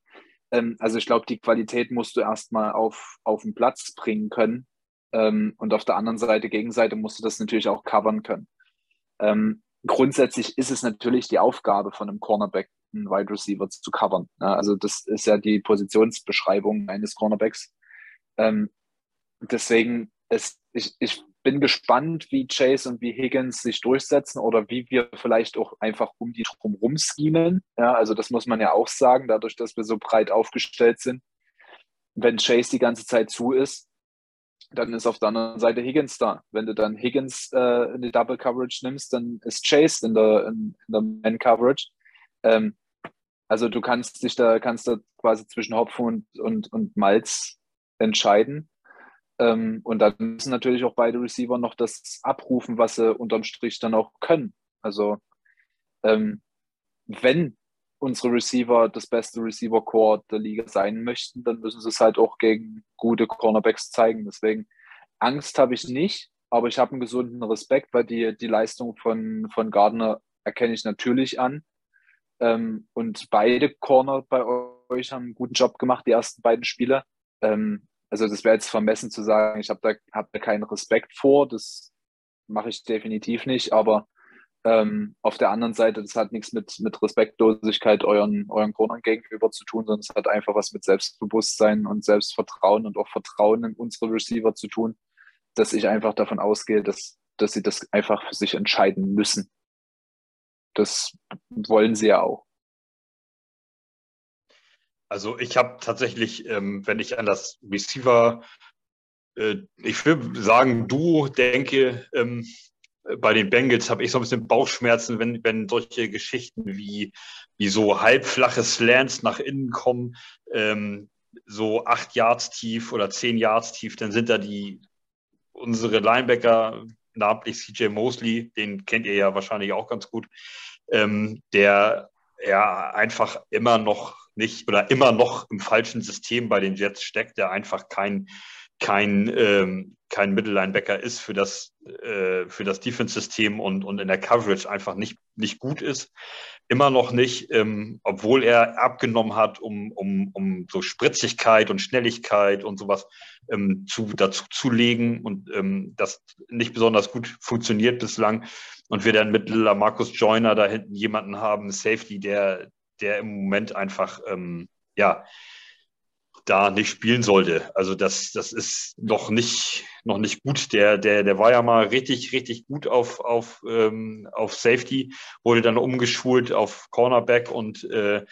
Ähm, also ich glaube, die Qualität musst du erstmal auf, auf den Platz bringen können. Ähm, und auf der anderen Seite, Gegenseite, musst du das natürlich auch covern können. Ähm, grundsätzlich ist es natürlich die Aufgabe von einem Cornerback, einen Wide Receiver zu covern. Ne? Also das ist ja die Positionsbeschreibung eines Cornerbacks. Ähm, deswegen ist, ich, ich bin gespannt, wie Chase und wie Higgins sich durchsetzen oder wie wir vielleicht auch einfach um die drumherum schemen. Ja, also das muss man ja auch sagen, dadurch, dass wir so breit aufgestellt sind. Wenn Chase die ganze Zeit zu ist, dann ist auf der anderen Seite Higgins da. Wenn du dann Higgins äh, in die Double Coverage nimmst, dann ist Chase in der, in, in der Man Coverage. Ähm, also du kannst dich da, kannst da quasi zwischen Hopfen und, und, und Malz entscheiden. Ähm, und dann müssen natürlich auch beide Receiver noch das abrufen, was sie unterm Strich dann auch können. Also ähm, wenn unsere Receiver das beste Receiver-Core der Liga sein möchten, dann müssen sie es halt auch gegen gute Cornerbacks zeigen. Deswegen Angst habe ich nicht, aber ich habe einen gesunden Respekt, weil die, die Leistung von, von Gardner erkenne ich natürlich an. Ähm, und beide Corner bei euch haben einen guten Job gemacht, die ersten beiden Spiele. Ähm, also das wäre jetzt vermessen zu sagen, ich habe da, hab da keinen Respekt vor, das mache ich definitiv nicht, aber ähm, auf der anderen Seite, das hat nichts mit, mit Respektlosigkeit euren, euren Cornern gegenüber zu tun, sondern es hat einfach was mit Selbstbewusstsein und Selbstvertrauen und auch Vertrauen in unsere Receiver zu tun, dass ich einfach davon ausgehe, dass, dass sie das einfach für sich entscheiden müssen. Das wollen sie ja auch. Also ich habe tatsächlich, ähm, wenn ich an das Receiver, äh, ich würde sagen, du denke, ähm, bei den Bengals habe ich so ein bisschen Bauchschmerzen, wenn, wenn solche Geschichten wie, wie so halbflache Slants nach innen kommen, ähm, so acht Yards tief oder zehn Yards tief, dann sind da die unsere Linebacker, namentlich CJ Mosley, den kennt ihr ja wahrscheinlich auch ganz gut, ähm, der ja einfach immer noch nicht oder immer noch im falschen System bei den Jets steckt, der einfach kein, kein, ähm, kein Mittellinebacker ist für das, äh, für das Defense-System und, und in der Coverage einfach nicht, nicht gut ist. Immer noch nicht, ähm, obwohl er abgenommen hat, um, um, um so Spritzigkeit und Schnelligkeit und sowas ähm, zu, dazu zu legen und ähm, das nicht besonders gut funktioniert bislang. Und wir dann mit Markus Joyner da hinten jemanden haben, Safety, der, der im Moment einfach, ähm, ja, da nicht spielen sollte. Also das, das ist noch nicht, noch nicht gut. Der, der, der war ja mal richtig, richtig gut auf, auf, ähm, auf Safety, wurde dann umgeschult auf Cornerback und äh,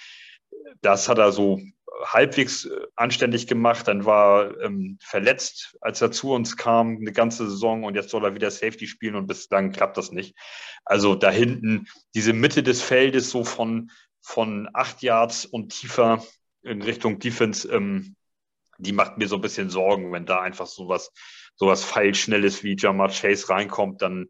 das hat er so halbwegs äh, anständig gemacht. Dann war ähm, verletzt, als er zu uns kam, eine ganze Saison und jetzt soll er wieder Safety spielen und bislang klappt das nicht. Also da hinten, diese Mitte des Feldes so von, von acht Yards und tiefer, in Richtung Defense, ähm, die macht mir so ein bisschen Sorgen, wenn da einfach sowas, sowas feilschnelles wie Jamar Chase reinkommt, dann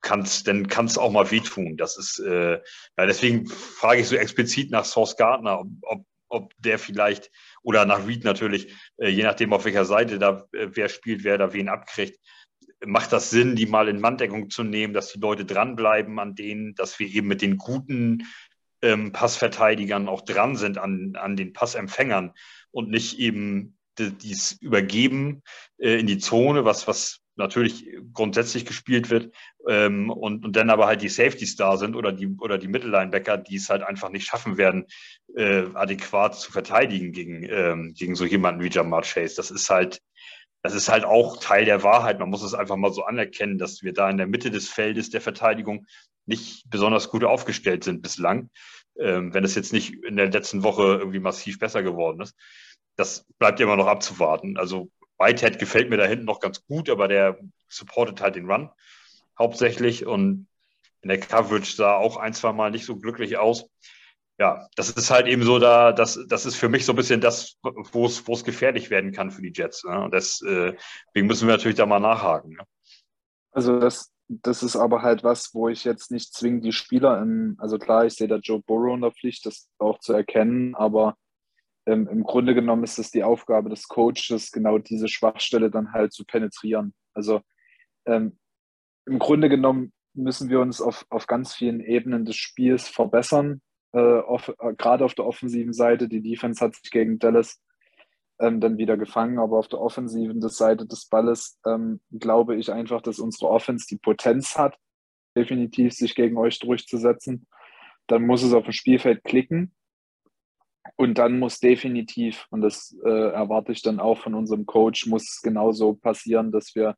kann es dann kann's auch mal wehtun. Das ist, äh, ja, deswegen frage ich so explizit nach Source Gardner, ob, ob, ob der vielleicht, oder nach Reed natürlich, äh, je nachdem auf welcher Seite da äh, wer spielt, wer da wen abkriegt, macht das Sinn, die mal in Manndeckung zu nehmen, dass die Leute dranbleiben an denen, dass wir eben mit den guten ähm, Passverteidigern auch dran sind an, an den Passempfängern und nicht eben dies übergeben äh, in die Zone, was, was natürlich grundsätzlich gespielt wird ähm, und, und dann aber halt die Safeties da sind oder die, oder die Mittellinebacker, die es halt einfach nicht schaffen werden, äh, adäquat zu verteidigen gegen, ähm, gegen so jemanden wie Jamar Chase. Das ist halt, das ist halt auch Teil der Wahrheit. Man muss es einfach mal so anerkennen, dass wir da in der Mitte des Feldes der Verteidigung nicht besonders gut aufgestellt sind bislang, ähm, wenn es jetzt nicht in der letzten Woche irgendwie massiv besser geworden ist. Das bleibt immer noch abzuwarten. Also Whitehead gefällt mir da hinten noch ganz gut, aber der supportet halt den Run hauptsächlich und in der Coverage sah auch ein, zwei Mal nicht so glücklich aus. Ja, das ist halt eben so da, das, das ist für mich so ein bisschen das, wo es, wo es gefährlich werden kann für die Jets. Ne? Und das, äh, deswegen müssen wir natürlich da mal nachhaken. Ne? Also das, das ist aber halt was, wo ich jetzt nicht zwingend die Spieler im, also klar, ich sehe da Joe Burrow in der Pflicht, das auch zu erkennen, aber ähm, im Grunde genommen ist es die Aufgabe des Coaches, genau diese Schwachstelle dann halt zu penetrieren. Also ähm, im Grunde genommen müssen wir uns auf, auf ganz vielen Ebenen des Spiels verbessern, äh, auf, äh, gerade auf der offensiven Seite. Die Defense hat sich gegen Dallas ähm, dann wieder gefangen. Aber auf der offensiven Seite des Balles ähm, glaube ich einfach, dass unsere Offense die Potenz hat, definitiv sich gegen euch durchzusetzen. Dann muss es auf dem Spielfeld klicken. Und dann muss definitiv, und das äh, erwarte ich dann auch von unserem Coach, muss genauso passieren, dass wir,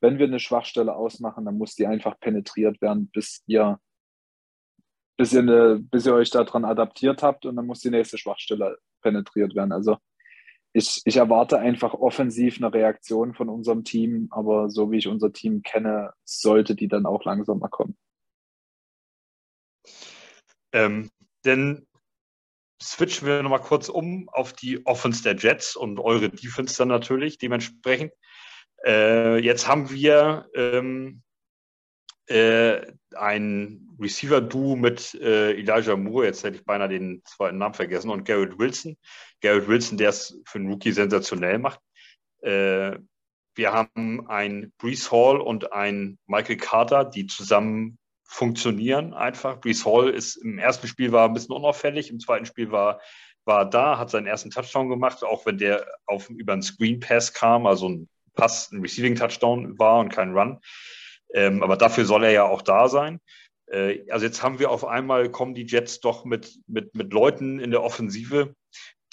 wenn wir eine Schwachstelle ausmachen, dann muss die einfach penetriert werden, bis ihr, bis ihr, eine, bis ihr euch daran adaptiert habt und dann muss die nächste Schwachstelle penetriert werden. Also ich, ich erwarte einfach offensiv eine Reaktion von unserem Team, aber so wie ich unser Team kenne, sollte die dann auch langsam mal kommen. Ähm, denn switchen wir nochmal kurz um auf die Offense der Jets und eure Defense dann natürlich dementsprechend. Äh, jetzt haben wir ähm, äh, ein Receiver-Duo mit äh, Elijah Moore, jetzt hätte ich beinahe den zweiten Namen vergessen, und Garrett Wilson. Garrett Wilson, der es für einen Rookie sensationell macht. Äh, wir haben ein Brees Hall und ein Michael Carter, die zusammen funktionieren einfach. Brees Hall ist im ersten Spiel war ein bisschen unauffällig, im zweiten Spiel war war da, hat seinen ersten Touchdown gemacht, auch wenn der auf, über einen Screen Pass kam, also ein Pass, ein Receiving Touchdown war und kein Run. Ähm, aber dafür soll er ja auch da sein. Äh, also jetzt haben wir auf einmal, kommen die Jets doch mit, mit, mit Leuten in der Offensive,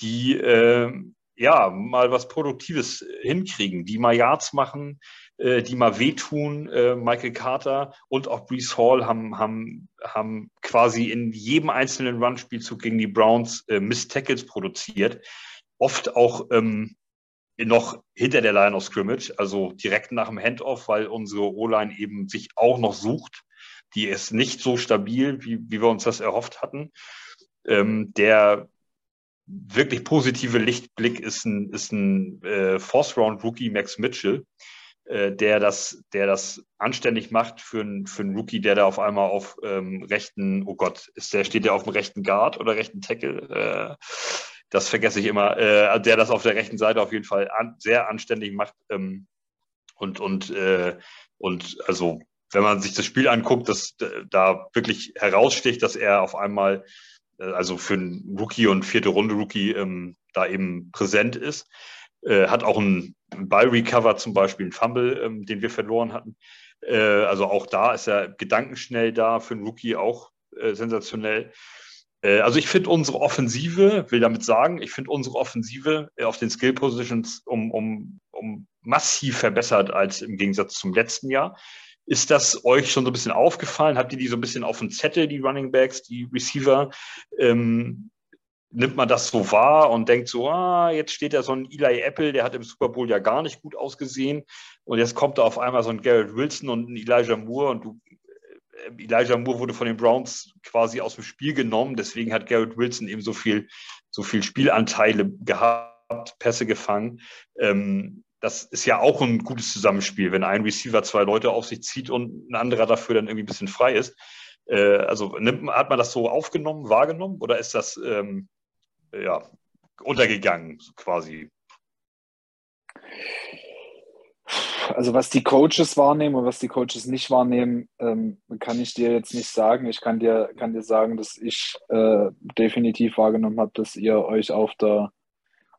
die äh, ja mal was Produktives hinkriegen, die mal Yards machen, äh, die mal wehtun. Äh, Michael Carter und auch Brees Hall haben, haben, haben quasi in jedem einzelnen Run-Spielzug gegen die Browns äh, Miss Tackles produziert. Oft auch ähm, noch hinter der Line of Scrimmage, also direkt nach dem Handoff, weil unsere O-Line eben sich auch noch sucht. Die ist nicht so stabil, wie, wie wir uns das erhofft hatten. Ähm, der wirklich positive Lichtblick ist ein, ist ein äh, Fourth-Round-Rookie Max Mitchell, äh, der, das, der das anständig macht für einen für Rookie, der da auf einmal auf ähm, rechten, oh Gott, ist der, steht der auf dem rechten Guard oder rechten Tackle? Äh, das vergesse ich immer, äh, der das auf der rechten Seite auf jeden Fall an, sehr anständig macht. Ähm, und, und, äh, und also, wenn man sich das Spiel anguckt, dass da wirklich heraussticht, dass er auf einmal, äh, also für einen Rookie und vierte Runde Rookie ähm, da eben präsent ist. Äh, hat auch einen Ball-Recover zum Beispiel, einen Fumble, ähm, den wir verloren hatten. Äh, also auch da ist er gedankenschnell da, für einen Rookie auch äh, sensationell. Äh, also ich finde unsere Offensive, will damit sagen, ich finde unsere Offensive auf den Skill Positions um, um, um massiv verbessert als im Gegensatz zum letzten Jahr. Ist das euch schon so ein bisschen aufgefallen? Habt ihr die so ein bisschen auf dem Zettel, die Running Backs, die Receiver? Ähm, nimmt man das so wahr und denkt so, ah, jetzt steht da so ein Eli Apple, der hat im Super Bowl ja gar nicht gut ausgesehen. Und jetzt kommt da auf einmal so ein Garrett Wilson und ein Elijah Moore und du Elijah Moore wurde von den Browns quasi aus dem Spiel genommen. Deswegen hat Garrett Wilson eben so viel, so viel Spielanteile gehabt, Pässe gefangen. Ähm, das ist ja auch ein gutes Zusammenspiel, wenn ein Receiver zwei Leute auf sich zieht und ein anderer dafür dann irgendwie ein bisschen frei ist. Äh, also nimmt, hat man das so aufgenommen, wahrgenommen oder ist das ähm, ja, untergegangen quasi? Also was die Coaches wahrnehmen und was die Coaches nicht wahrnehmen, ähm, kann ich dir jetzt nicht sagen. Ich kann dir, kann dir sagen, dass ich äh, definitiv wahrgenommen habe, dass ihr euch auf der,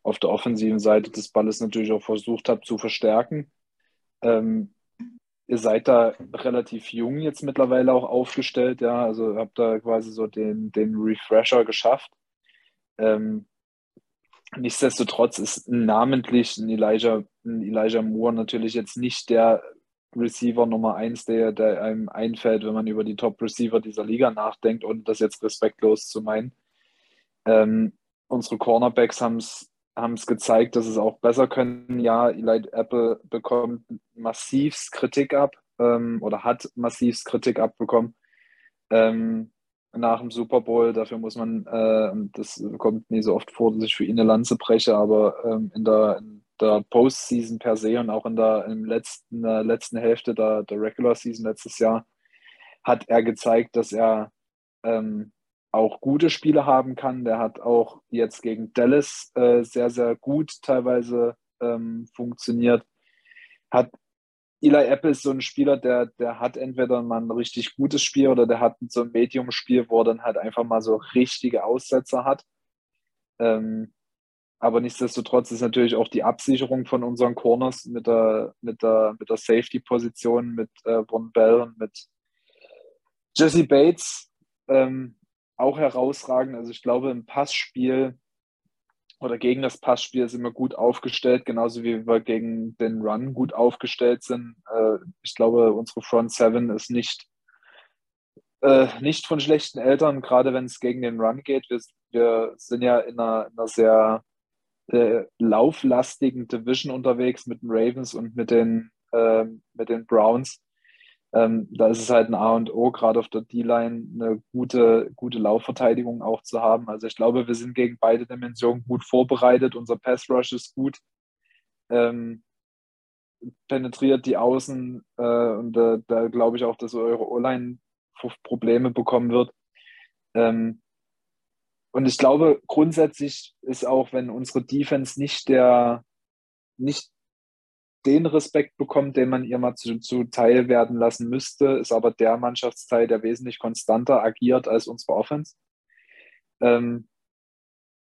auf der offensiven Seite des Balles natürlich auch versucht habt zu verstärken. Ähm, ihr seid da relativ jung jetzt mittlerweile auch aufgestellt, ja, also habt da quasi so den, den Refresher geschafft. Ähm, Nichtsdestotrotz ist namentlich ein Elijah, ein Elijah Moore natürlich jetzt nicht der Receiver Nummer eins, der, der einem einfällt, wenn man über die Top-Receiver dieser Liga nachdenkt, ohne das jetzt respektlos zu meinen. Ähm, unsere Cornerbacks haben es gezeigt, dass es auch besser können. Ja, Eli Apple bekommt massivst Kritik ab ähm, oder hat massivst Kritik abbekommen. Ähm, nach dem Super Bowl. Dafür muss man, äh, das kommt nie so oft vor, dass ich für ihn eine Lanze breche, aber ähm, in der, in der Postseason per se und auch in der im letzten, äh, letzten Hälfte der, der Regular Season letztes Jahr hat er gezeigt, dass er ähm, auch gute Spiele haben kann. Der hat auch jetzt gegen Dallas äh, sehr, sehr gut teilweise ähm, funktioniert. Hat Eli Apple ist so ein Spieler, der, der hat entweder mal ein richtig gutes Spiel oder der hat so ein Medium-Spiel, wo er dann halt einfach mal so richtige Aussetzer hat. Ähm, aber nichtsdestotrotz ist natürlich auch die Absicherung von unseren Corners mit der, mit der, mit der Safety-Position, mit äh, Von Bell und mit Jesse Bates ähm, auch herausragend. Also ich glaube, im Passspiel oder gegen das Passspiel sind wir gut aufgestellt, genauso wie wir gegen den Run gut aufgestellt sind. Äh, ich glaube, unsere Front Seven ist nicht, äh, nicht von schlechten Eltern, gerade wenn es gegen den Run geht. Wir, wir sind ja in einer, in einer sehr äh, lauflastigen Division unterwegs mit den Ravens und mit den, äh, mit den Browns. Ähm, da ist es halt ein A und O, gerade auf der D-Line eine gute, gute Laufverteidigung auch zu haben. Also ich glaube, wir sind gegen beide Dimensionen gut vorbereitet. Unser Pass Rush ist gut. Ähm, penetriert die Außen äh, und da, da glaube ich auch, dass eure O-Line Probleme bekommen wird. Ähm, und ich glaube, grundsätzlich ist auch, wenn unsere Defense nicht der, nicht den Respekt bekommt, den man ihr mal zu, zu werden lassen müsste, ist aber der Mannschaftsteil, der wesentlich konstanter agiert als unsere Offense. Ähm,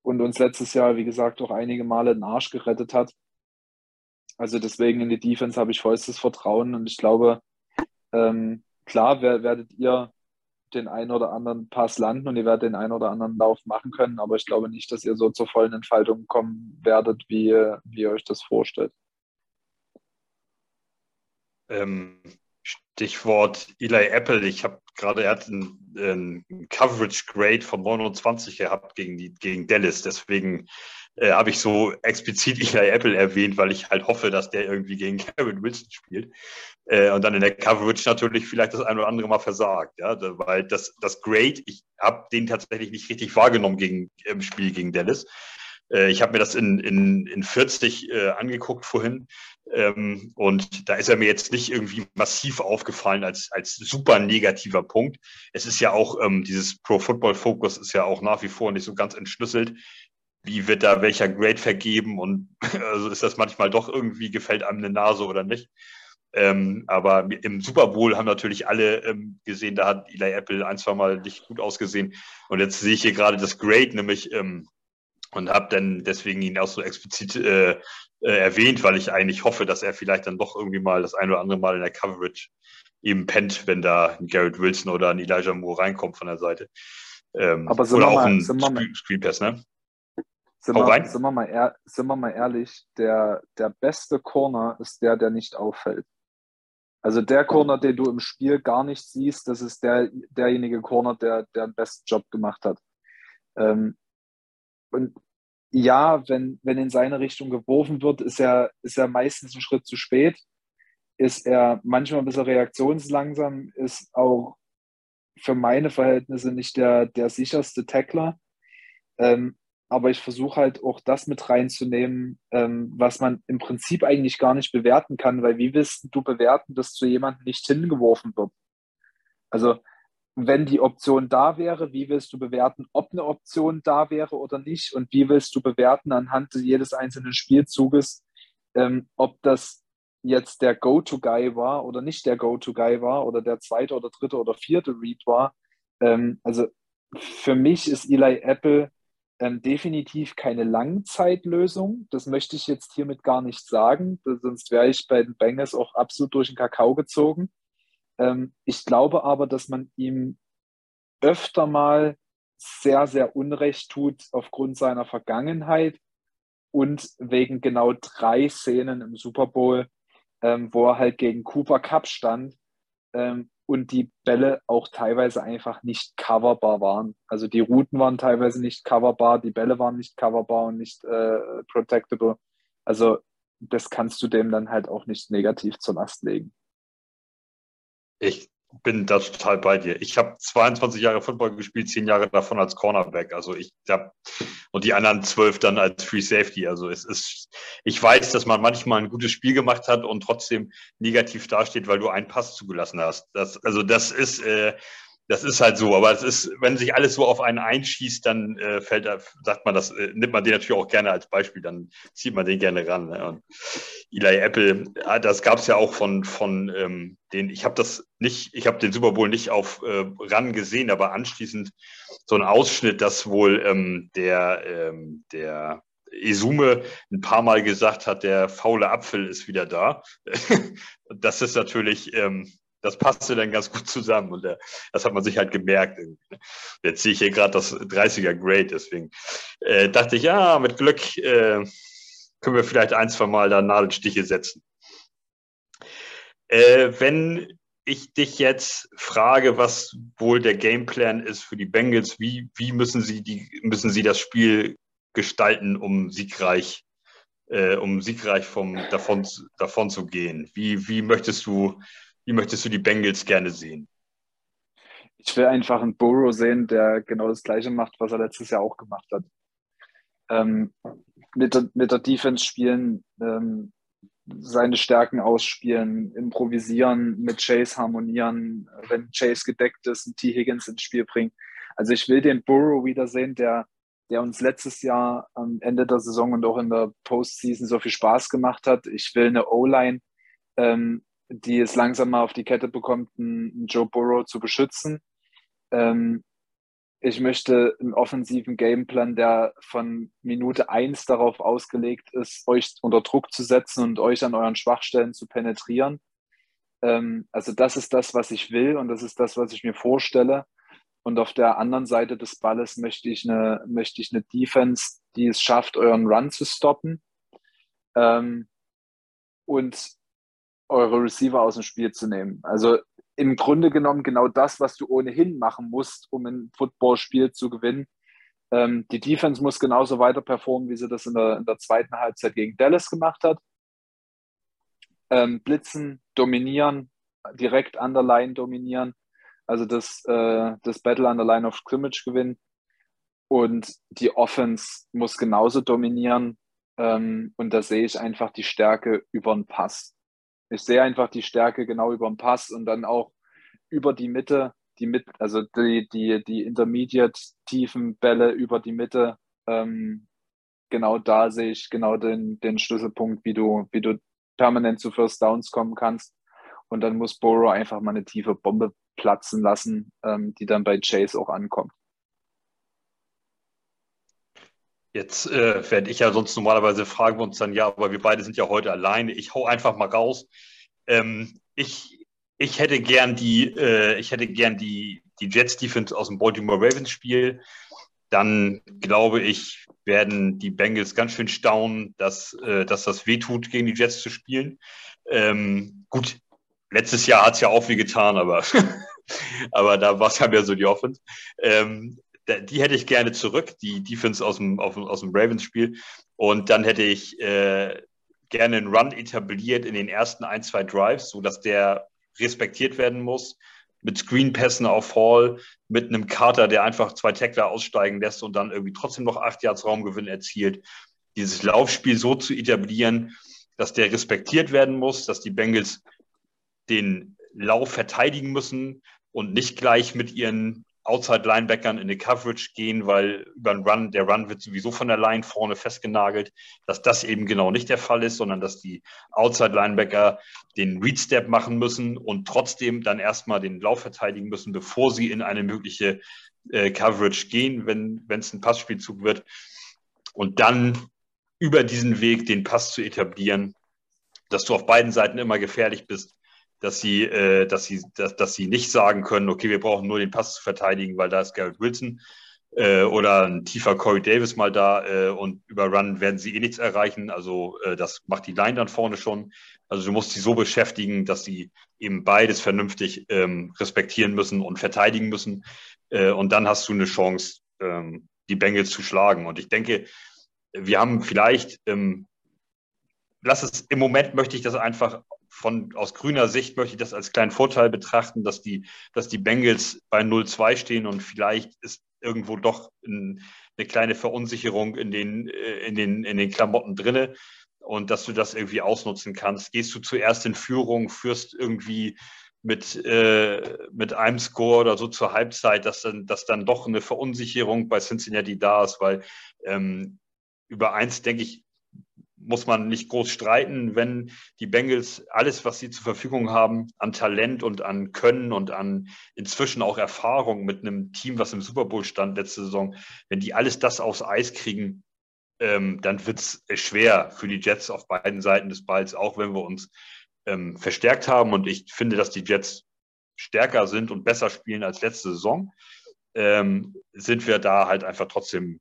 und uns letztes Jahr, wie gesagt, auch einige Male den Arsch gerettet hat. Also deswegen in die Defense habe ich vollstes Vertrauen und ich glaube, ähm, klar werdet ihr den einen oder anderen Pass landen und ihr werdet den einen oder anderen Lauf machen können, aber ich glaube nicht, dass ihr so zur vollen Entfaltung kommen werdet, wie, wie ihr euch das vorstellt. Ähm, Stichwort Eli Apple. Ich habe gerade, er hat einen, einen, Coverage Grade von 29 gehabt gegen, die, gegen Dallas. Deswegen äh, habe ich so explizit Eli Apple erwähnt, weil ich halt hoffe, dass der irgendwie gegen Kevin Wilson spielt. Äh, und dann in der Coverage natürlich vielleicht das ein oder andere Mal versagt. Ja? Weil das, das Grade, ich habe den tatsächlich nicht richtig wahrgenommen gegen, im Spiel gegen Dallas. Äh, ich habe mir das in, in, in 40 äh, angeguckt vorhin. Ähm, und da ist er mir jetzt nicht irgendwie massiv aufgefallen als, als super negativer Punkt. Es ist ja auch, ähm, dieses Pro Football Focus ist ja auch nach wie vor nicht so ganz entschlüsselt. Wie wird da welcher Grade vergeben und also ist das manchmal doch irgendwie, gefällt einem eine Nase oder nicht? Ähm, aber im Super Bowl haben natürlich alle ähm, gesehen, da hat Eli Apple ein, zwei Mal nicht gut ausgesehen. Und jetzt sehe ich hier gerade das Grade, nämlich ähm, und habe dann deswegen ihn auch so explizit äh, äh, erwähnt, weil ich eigentlich hoffe, dass er vielleicht dann doch irgendwie mal das ein oder andere Mal in der Coverage eben pennt, wenn da ein Garrett Wilson oder ein Elijah Moore reinkommt von der Seite. Ähm, Aber oder auch mal, ein Screen, Screenpass, ne? Sind wir, sind, wir mal ehr, sind wir mal ehrlich, der, der beste Corner ist der, der nicht auffällt. Also der Corner, den du im Spiel gar nicht siehst, das ist der, derjenige Corner, der, der den besten Job gemacht hat. Ähm, und ja, wenn, wenn in seine Richtung geworfen wird, ist er, ist er meistens einen Schritt zu spät. Ist er manchmal ein bisschen reaktionslangsam, ist auch für meine Verhältnisse nicht der, der sicherste Tackler. Ähm, aber ich versuche halt auch das mit reinzunehmen, ähm, was man im Prinzip eigentlich gar nicht bewerten kann, weil wie willst du bewerten, dass zu jemandem nicht hingeworfen wird? Also wenn die Option da wäre, wie willst du bewerten, ob eine Option da wäre oder nicht? Und wie willst du bewerten anhand jedes einzelnen Spielzuges, ähm, ob das jetzt der Go-To-Guy war oder nicht der Go-To-Guy war oder der zweite oder dritte oder vierte Read war? Ähm, also für mich ist Eli Apple ähm, definitiv keine Langzeitlösung. Das möchte ich jetzt hiermit gar nicht sagen, sonst wäre ich bei den Bengals auch absolut durch den Kakao gezogen. Ähm, ich glaube aber, dass man ihm öfter mal sehr, sehr Unrecht tut aufgrund seiner Vergangenheit und wegen genau drei Szenen im Super Bowl, ähm, wo er halt gegen Cooper Cup stand ähm, und die Bälle auch teilweise einfach nicht coverbar waren. Also die Routen waren teilweise nicht coverbar, die Bälle waren nicht coverbar und nicht äh, protectable. Also das kannst du dem dann halt auch nicht negativ zur Last legen. Ich bin da total bei dir. Ich habe 22 Jahre Football gespielt, 10 Jahre davon als Cornerback. Also ich habe und die anderen zwölf dann als Free Safety. Also es ist, ich weiß, dass man manchmal ein gutes Spiel gemacht hat und trotzdem negativ dasteht, weil du einen Pass zugelassen hast. Das, also das ist, äh, das ist halt so, aber es ist, wenn sich alles so auf einen einschießt, dann äh, fällt, sagt man das, äh, nimmt man den natürlich auch gerne als Beispiel, dann zieht man den gerne ran. Ne? Und Eli Apple, das gab es ja auch von, von ähm, den, ich habe das nicht, ich habe den Super Bowl nicht auf äh, ran gesehen, aber anschließend so ein Ausschnitt, dass wohl ähm, der, ähm, der Esume ein paar Mal gesagt hat, der faule Apfel ist wieder da. das ist natürlich, ähm, das passte dann ganz gut zusammen und äh, das hat man sich halt gemerkt. Irgendwie. Ne? Jetzt sehe ich hier gerade das 30er Grade, deswegen äh, dachte ich, ja, mit Glück äh, können wir vielleicht ein, zwei Mal da Nadelstiche setzen. Äh, wenn ich dich jetzt frage, was wohl der Gameplan ist für die Bengals, wie, wie müssen, sie die, müssen sie das Spiel gestalten, um siegreich, äh, um siegreich vom, davon, davon zu gehen? Wie, wie möchtest du wie möchtest du die Bengals gerne sehen? Ich will einfach einen Burrow sehen, der genau das Gleiche macht, was er letztes Jahr auch gemacht hat. Ähm, mit, der, mit der Defense spielen, ähm, seine Stärken ausspielen, improvisieren, mit Chase harmonieren, wenn Chase gedeckt ist, ein T. Higgins ins Spiel bringen. Also ich will den Burrow wiedersehen, der, der uns letztes Jahr am Ende der Saison und auch in der Postseason so viel Spaß gemacht hat. Ich will eine O-Line, ähm, die es langsam mal auf die Kette bekommt, einen Joe Burrow zu beschützen. Ähm, ich möchte einen offensiven Gameplan, der von Minute eins darauf ausgelegt ist, euch unter Druck zu setzen und euch an euren Schwachstellen zu penetrieren. Ähm, also das ist das, was ich will und das ist das, was ich mir vorstelle. Und auf der anderen Seite des Balles möchte ich eine, möchte ich eine Defense, die es schafft, euren Run zu stoppen ähm, und eure Receiver aus dem Spiel zu nehmen. Also im Grunde genommen genau das, was du ohnehin machen musst, um ein Footballspiel zu gewinnen. Ähm, die Defense muss genauso weiter performen, wie sie das in der, in der zweiten Halbzeit gegen Dallas gemacht hat. Ähm, blitzen, dominieren, direkt an der Line dominieren, also das, äh, das Battle an der Line of Scrimmage gewinnen. Und die Offense muss genauso dominieren. Ähm, und da sehe ich einfach die Stärke über den Pass ich sehe einfach die Stärke genau über den Pass und dann auch über die Mitte, die mit, also die, die, die intermediate tiefen Bälle über die Mitte. Ähm, genau da sehe ich genau den, den Schlüsselpunkt, wie du, wie du permanent zu First Downs kommen kannst. Und dann muss Borough einfach mal eine tiefe Bombe platzen lassen, ähm, die dann bei Chase auch ankommt. Jetzt äh, werde ich ja sonst normalerweise fragen wir uns dann, ja, aber wir beide sind ja heute alleine. Ich hau einfach mal raus. Ähm, ich, ich hätte gern die, äh, ich hätte gern die, die Jets Defense aus dem Baltimore Ravens Spiel. Dann glaube ich, werden die Bengals ganz schön staunen, dass, äh, dass das wehtut, gegen die Jets zu spielen. Ähm, gut, letztes Jahr hat es ja auch wie getan, aber, aber da war es ja mehr so die Offense. Ähm, die hätte ich gerne zurück, die Defense aus dem, aus dem Ravens-Spiel. Und dann hätte ich äh, gerne einen Run etabliert in den ersten ein, zwei Drives, sodass der respektiert werden muss. Mit Screenpässen auf Hall, mit einem Carter, der einfach zwei Tackler aussteigen lässt und dann irgendwie trotzdem noch acht Yards Raumgewinn erzielt. Dieses Laufspiel so zu etablieren, dass der respektiert werden muss, dass die Bengals den Lauf verteidigen müssen und nicht gleich mit ihren Outside-Linebackern in die Coverage gehen, weil über den Run, der Run wird sowieso von der Line vorne festgenagelt, dass das eben genau nicht der Fall ist, sondern dass die Outside-Linebacker den Read-Step machen müssen und trotzdem dann erstmal den Lauf verteidigen müssen, bevor sie in eine mögliche äh, Coverage gehen, wenn es ein Passspielzug wird. Und dann über diesen Weg den Pass zu etablieren, dass du auf beiden Seiten immer gefährlich bist dass sie, äh, dass sie, dass, dass sie nicht sagen können, okay, wir brauchen nur den Pass zu verteidigen, weil da ist Garrett Wilson äh, oder ein tiefer Corey Davis mal da äh, und über Run werden sie eh nichts erreichen. Also äh, das macht die Line dann vorne schon. Also du musst sie so beschäftigen, dass sie eben beides vernünftig ähm, respektieren müssen und verteidigen müssen. Äh, und dann hast du eine Chance, ähm, die Bengals zu schlagen. Und ich denke, wir haben vielleicht, ähm, lass es, im Moment möchte ich das einfach von, aus grüner Sicht möchte ich das als kleinen Vorteil betrachten, dass die, dass die Bengals bei 0-2 stehen und vielleicht ist irgendwo doch ein, eine kleine Verunsicherung in den, äh, in den, in den Klamotten drinne und dass du das irgendwie ausnutzen kannst. Gehst du zuerst in Führung, führst irgendwie mit, äh, mit einem Score oder so zur Halbzeit, dass dann, dass dann doch eine Verunsicherung bei Cincinnati da ist, weil ähm, über eins, denke ich, muss man nicht groß streiten, wenn die Bengals alles, was sie zur Verfügung haben, an Talent und an Können und an inzwischen auch Erfahrung mit einem Team, was im Super Bowl stand letzte Saison, wenn die alles das aufs Eis kriegen, ähm, dann wird es schwer für die Jets auf beiden Seiten des Balls, auch wenn wir uns ähm, verstärkt haben. Und ich finde, dass die Jets stärker sind und besser spielen als letzte Saison, ähm, sind wir da halt einfach trotzdem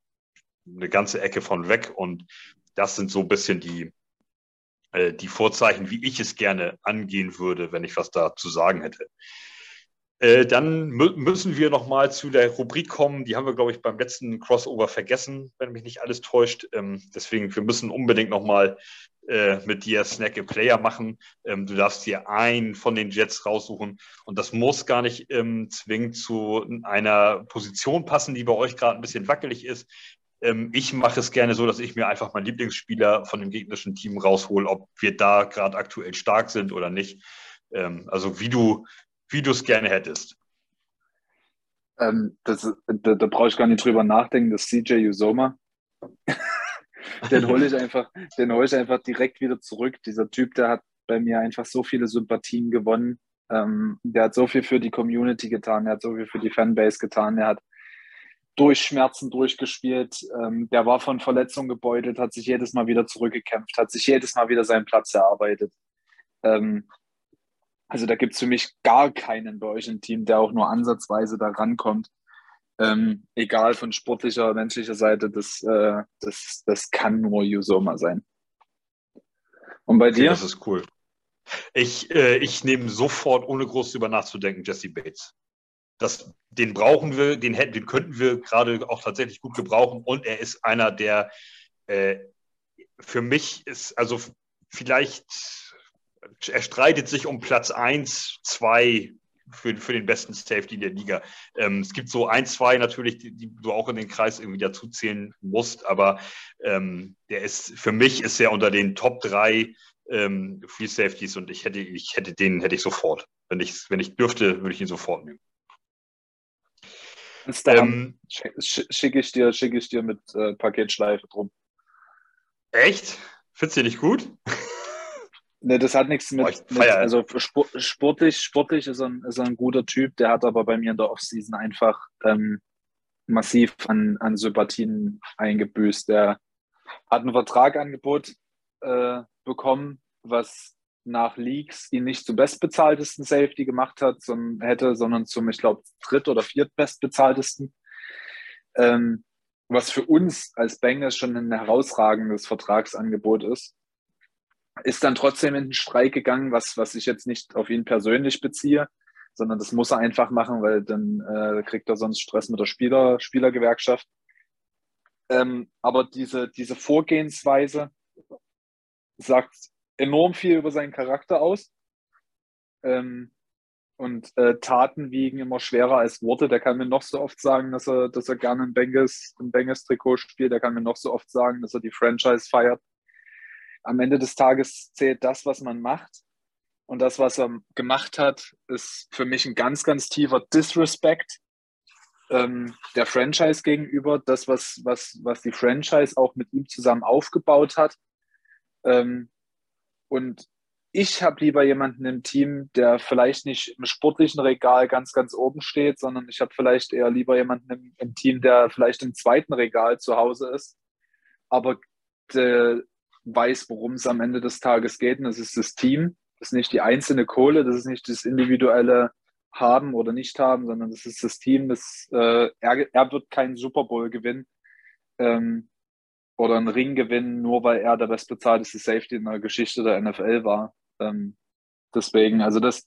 eine ganze Ecke von weg. Und das sind so ein bisschen die, äh, die Vorzeichen, wie ich es gerne angehen würde, wenn ich was da zu sagen hätte. Äh, dann mü müssen wir noch mal zu der Rubrik kommen. Die haben wir, glaube ich, beim letzten Crossover vergessen, wenn mich nicht alles täuscht. Ähm, deswegen, wir müssen unbedingt noch mal äh, mit dir Snack a Player machen. Ähm, du darfst dir einen von den Jets raussuchen und das muss gar nicht ähm, zwingend zu einer Position passen, die bei euch gerade ein bisschen wackelig ist. Ähm, ich mache es gerne so, dass ich mir einfach meinen Lieblingsspieler von dem gegnerischen Team raushole, ob wir da gerade aktuell stark sind oder nicht. Ähm, also wie du wie es gerne hättest. Ähm, das, da, da brauche ich gar nicht drüber nachdenken, das CJ Usoma. den hole ich einfach, den hole ich einfach direkt wieder zurück. Dieser Typ, der hat bei mir einfach so viele Sympathien gewonnen. Ähm, der hat so viel für die Community getan, der hat so viel für die Fanbase getan, der hat durch Schmerzen durchgespielt. Ähm, der war von Verletzungen gebeutelt, hat sich jedes Mal wieder zurückgekämpft, hat sich jedes Mal wieder seinen Platz erarbeitet. Ähm, also da gibt es für mich gar keinen bei euch im Team, der auch nur ansatzweise da rankommt. Ähm, egal von sportlicher, menschlicher Seite, das, äh, das, das kann nur Usoma sein. Und bei dir? Okay, das ist cool. Ich, äh, ich nehme sofort, ohne groß drüber nachzudenken, Jesse Bates. Das, den brauchen wir, den, hätten, den könnten wir gerade auch tatsächlich gut gebrauchen. Und er ist einer, der äh, für mich ist, also vielleicht, er streitet sich um Platz 1, 2 für, für den besten Safety der Liga. Ähm, es gibt so ein, zwei natürlich, die, die, du auch in den Kreis irgendwie dazuzählen musst, aber ähm, der ist, für mich ist er unter den Top 3 ähm, Free Safeties und ich hätte, ich hätte den hätte ich sofort. Wenn ich, wenn ich dürfte, würde ich ihn sofort nehmen. Ähm, schicke ich dir, schicke ich dir mit äh, Paketschleife drum. Echt? Findest du nicht gut? Ne, das hat nichts mit, oh, mit also sportlich, sportlich ist er, ein, ist er ein guter Typ, der hat aber bei mir in der Offseason einfach ähm, massiv an, an Sympathien eingebüßt. Der hat ein Vertragangebot äh, bekommen, was nach Leaks ihn nicht zum bestbezahltesten Safety gemacht hat, sondern hätte, sondern zum, ich glaube, dritt- oder viertbestbezahltesten. Ähm, was für uns als Bengals schon ein herausragendes Vertragsangebot ist. Ist dann trotzdem in den Streik gegangen, was, was ich jetzt nicht auf ihn persönlich beziehe, sondern das muss er einfach machen, weil dann äh, kriegt er sonst Stress mit der Spieler, Spielergewerkschaft. Ähm, aber diese, diese Vorgehensweise sagt enorm viel über seinen Charakter aus. Ähm, und äh, Taten wiegen immer schwerer als Worte. Der kann mir noch so oft sagen, dass er, dass er gerne ein Bengals, ein Bengals Trikot spielt. Der kann mir noch so oft sagen, dass er die Franchise feiert. Am Ende des Tages zählt das, was man macht. Und das, was er gemacht hat, ist für mich ein ganz, ganz tiefer Disrespect ähm, der Franchise gegenüber. Das, was, was, was die Franchise auch mit ihm zusammen aufgebaut hat. Ähm, und ich habe lieber jemanden im Team, der vielleicht nicht im sportlichen Regal ganz, ganz oben steht, sondern ich habe vielleicht eher lieber jemanden im, im, Team, der vielleicht im zweiten Regal zu Hause ist, aber der weiß, worum es am Ende des Tages geht. Und das ist das Team. Das ist nicht die einzelne Kohle, das ist nicht das individuelle Haben oder nicht haben, sondern das ist das Team. Das, äh, er, er wird keinen Super Bowl gewinnen. Ähm, oder einen Ring gewinnen, nur weil er der bestbezahlteste Safety in der Geschichte der NFL war. Ähm, deswegen, also das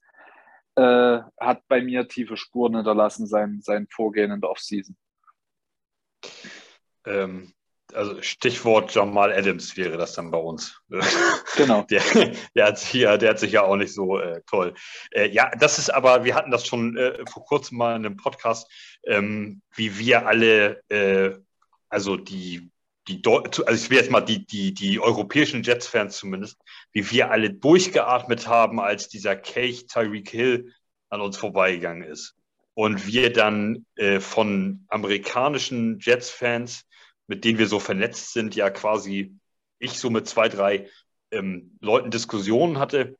äh, hat bei mir tiefe Spuren hinterlassen, sein, sein Vorgehen in der Offseason. Ähm, also Stichwort Jamal Adams wäre das dann bei uns. Genau. Der, der, hat, sich ja, der hat sich ja auch nicht so äh, toll. Äh, ja, das ist aber, wir hatten das schon äh, vor kurzem mal in einem Podcast, ähm, wie wir alle, äh, also die die, also ich will jetzt mal die, die, die europäischen Jets-Fans zumindest, wie wir alle durchgeatmet haben, als dieser Cage Tyreek Hill an uns vorbeigegangen ist. Und wir dann äh, von amerikanischen Jets-Fans, mit denen wir so vernetzt sind, ja quasi ich so mit zwei, drei ähm, Leuten Diskussionen hatte,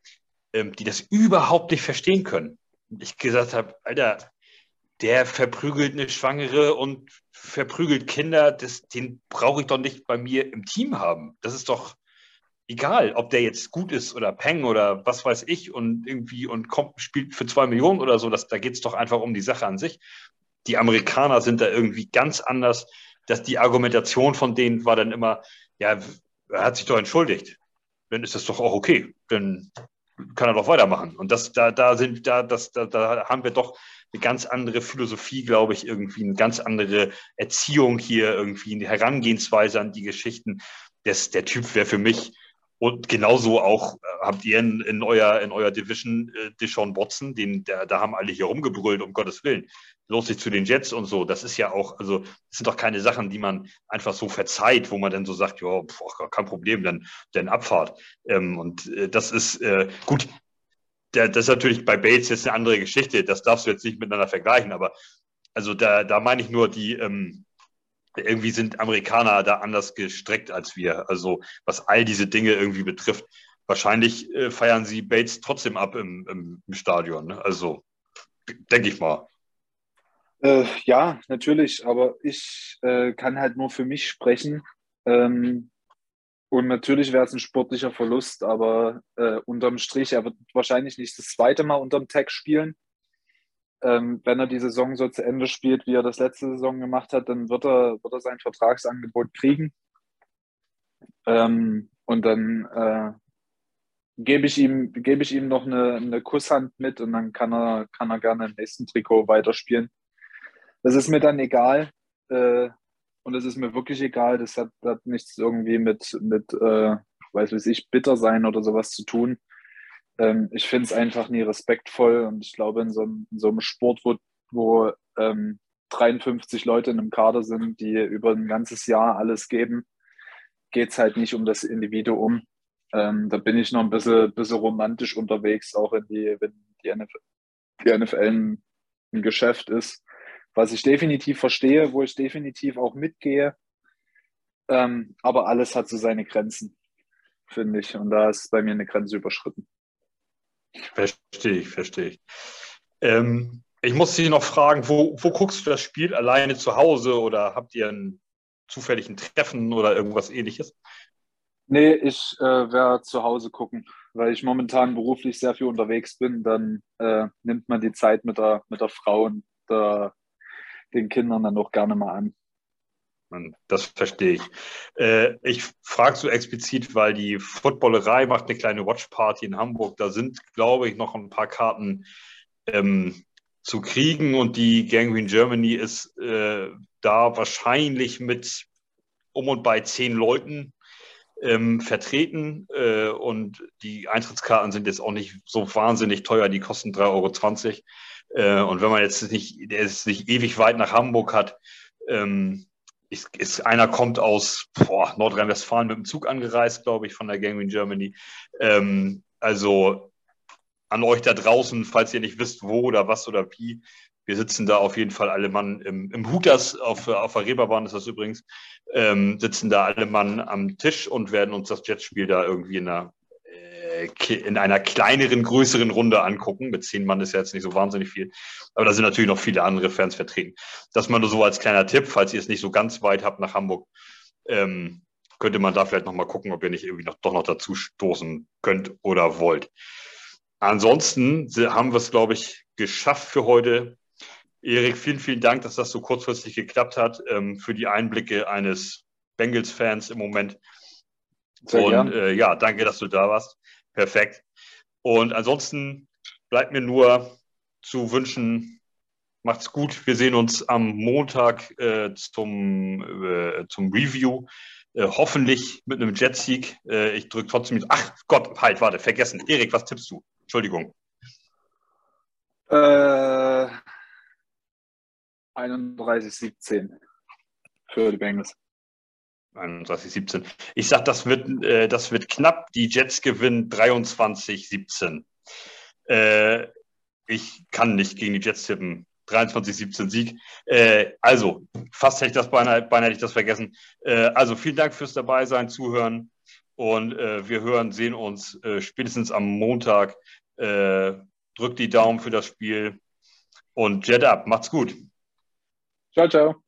ähm, die das überhaupt nicht verstehen können. Und ich gesagt habe, Alter, der verprügelt eine Schwangere und verprügelt Kinder, das, den brauche ich doch nicht bei mir im Team haben. Das ist doch egal, ob der jetzt gut ist oder Peng oder was weiß ich und irgendwie und kommt, spielt für zwei Millionen oder so. Das, da geht es doch einfach um die Sache an sich. Die Amerikaner sind da irgendwie ganz anders. Dass die Argumentation von denen war dann immer, ja, er hat sich doch entschuldigt. Dann ist das doch auch okay. Dann kann er doch weitermachen. Und das, da, da sind, da, das, da, da haben wir doch eine ganz andere Philosophie, glaube ich, irgendwie eine ganz andere Erziehung hier, irgendwie eine Herangehensweise an die Geschichten. Das, der Typ wäre für mich Und genauso auch äh, habt ihr in, in, euer, in eurer Division äh, Deshaun Watson, den, der, da haben alle hier rumgebrüllt, um Gottes Willen. Los sich zu den Jets und so. Das ist ja auch, also, das sind doch keine Sachen, die man einfach so verzeiht, wo man dann so sagt, ja, kein Problem, dann, dann Abfahrt. Ähm, und äh, das ist äh, gut. Das ist natürlich bei Bates jetzt eine andere Geschichte. Das darfst du jetzt nicht miteinander vergleichen, aber also da, da meine ich nur die, ähm, irgendwie sind Amerikaner da anders gestreckt als wir. Also was all diese Dinge irgendwie betrifft. Wahrscheinlich äh, feiern sie Bates trotzdem ab im, im, im Stadion. Ne? Also denke ich mal. Äh, ja, natürlich, aber ich äh, kann halt nur für mich sprechen. Ähm, und natürlich wäre es ein sportlicher Verlust, aber äh, unterm Strich, er wird wahrscheinlich nicht das zweite Mal unterm Tag spielen ähm, wenn er die Saison so zu Ende spielt, wie er das letzte Saison gemacht hat, dann wird er, wird er sein Vertragsangebot kriegen. Ähm, und dann äh, gebe ich ihm, ich ihm noch eine, eine Kusshand mit und dann kann er, kann er gerne im nächsten Trikot weiterspielen. Das ist mir dann egal. Äh, und das ist mir wirklich egal. Das hat, hat nichts irgendwie mit, mit äh, weiß weiß ich, bitter sein oder sowas zu tun ähm, ich finde es einfach nie respektvoll und ich glaube, in so, in so einem Sport, wo, wo ähm, 53 Leute in einem Kader sind, die über ein ganzes Jahr alles geben, geht es halt nicht um das Individuum. Ähm, da bin ich noch ein bisschen, bisschen romantisch unterwegs, auch in die, wenn die NFL, die NFL ein Geschäft ist. Was ich definitiv verstehe, wo ich definitiv auch mitgehe. Ähm, aber alles hat so seine Grenzen, finde ich. Und da ist bei mir eine Grenze überschritten. Verstehe ich, verstehe ich. Ähm, ich muss Sie noch fragen, wo, wo guckst du das Spiel? Alleine zu Hause oder habt ihr einen zufälligen Treffen oder irgendwas ähnliches? Nee, ich äh, werde zu Hause gucken, weil ich momentan beruflich sehr viel unterwegs bin. Dann äh, nimmt man die Zeit mit der, mit der Frau und der, den Kindern dann auch gerne mal an. Das verstehe ich. Äh, ich frage so explizit, weil die Footballerei macht eine kleine Watchparty in Hamburg. Da sind, glaube ich, noch ein paar Karten ähm, zu kriegen und die Gangrene Germany ist äh, da wahrscheinlich mit um und bei zehn Leuten ähm, vertreten äh, und die Eintrittskarten sind jetzt auch nicht so wahnsinnig teuer, die kosten 3,20 Euro. Äh, und wenn man jetzt nicht, der ist nicht ewig weit nach Hamburg hat, ähm, ist, ist, einer kommt aus Nordrhein-Westfalen mit dem Zug angereist, glaube ich, von der Gangrene Germany. Ähm, also an euch da draußen, falls ihr nicht wisst, wo oder was oder wie. Wir sitzen da auf jeden Fall alle Mann im, im Hutas, auf, auf der Reeperbahn ist das übrigens, ähm, sitzen da alle Mann am Tisch und werden uns das Jetspiel da irgendwie in einer in einer kleineren, größeren Runde angucken. Mit zehn Mann ist ja jetzt nicht so wahnsinnig viel. Aber da sind natürlich noch viele andere Fans vertreten. Das mal nur so als kleiner Tipp, falls ihr es nicht so ganz weit habt nach Hamburg, ähm, könnte man da vielleicht noch mal gucken, ob ihr nicht irgendwie noch, doch noch dazu stoßen könnt oder wollt. Ansonsten haben wir es, glaube ich, geschafft für heute. Erik, vielen, vielen Dank, dass das so kurzfristig geklappt hat, ähm, für die Einblicke eines Bengals-Fans im Moment. Sehr und äh, ja, danke, dass du da warst. Perfekt. Und ansonsten bleibt mir nur zu wünschen, macht's gut. Wir sehen uns am Montag äh, zum, äh, zum Review. Äh, hoffentlich mit einem Jetsieg. Äh, ich drücke trotzdem. Ach Gott, halt, warte, vergessen. Erik, was tippst du? Entschuldigung. Äh, 31,17 für die Bengals. 31, 17. Ich sage, das wird, äh, das wird knapp. Die Jets gewinnen 23, 17. Äh, ich kann nicht gegen die Jets tippen. 23, 17 Sieg. Äh, also, fast hätte ich das beinahe, beinahe hätte ich das vergessen. Äh, also, vielen Dank fürs dabei sein, Zuhören. Und äh, wir hören, sehen uns äh, spätestens am Montag. drückt die Daumen für das Spiel und Jet up. Macht's gut. Ciao, ciao.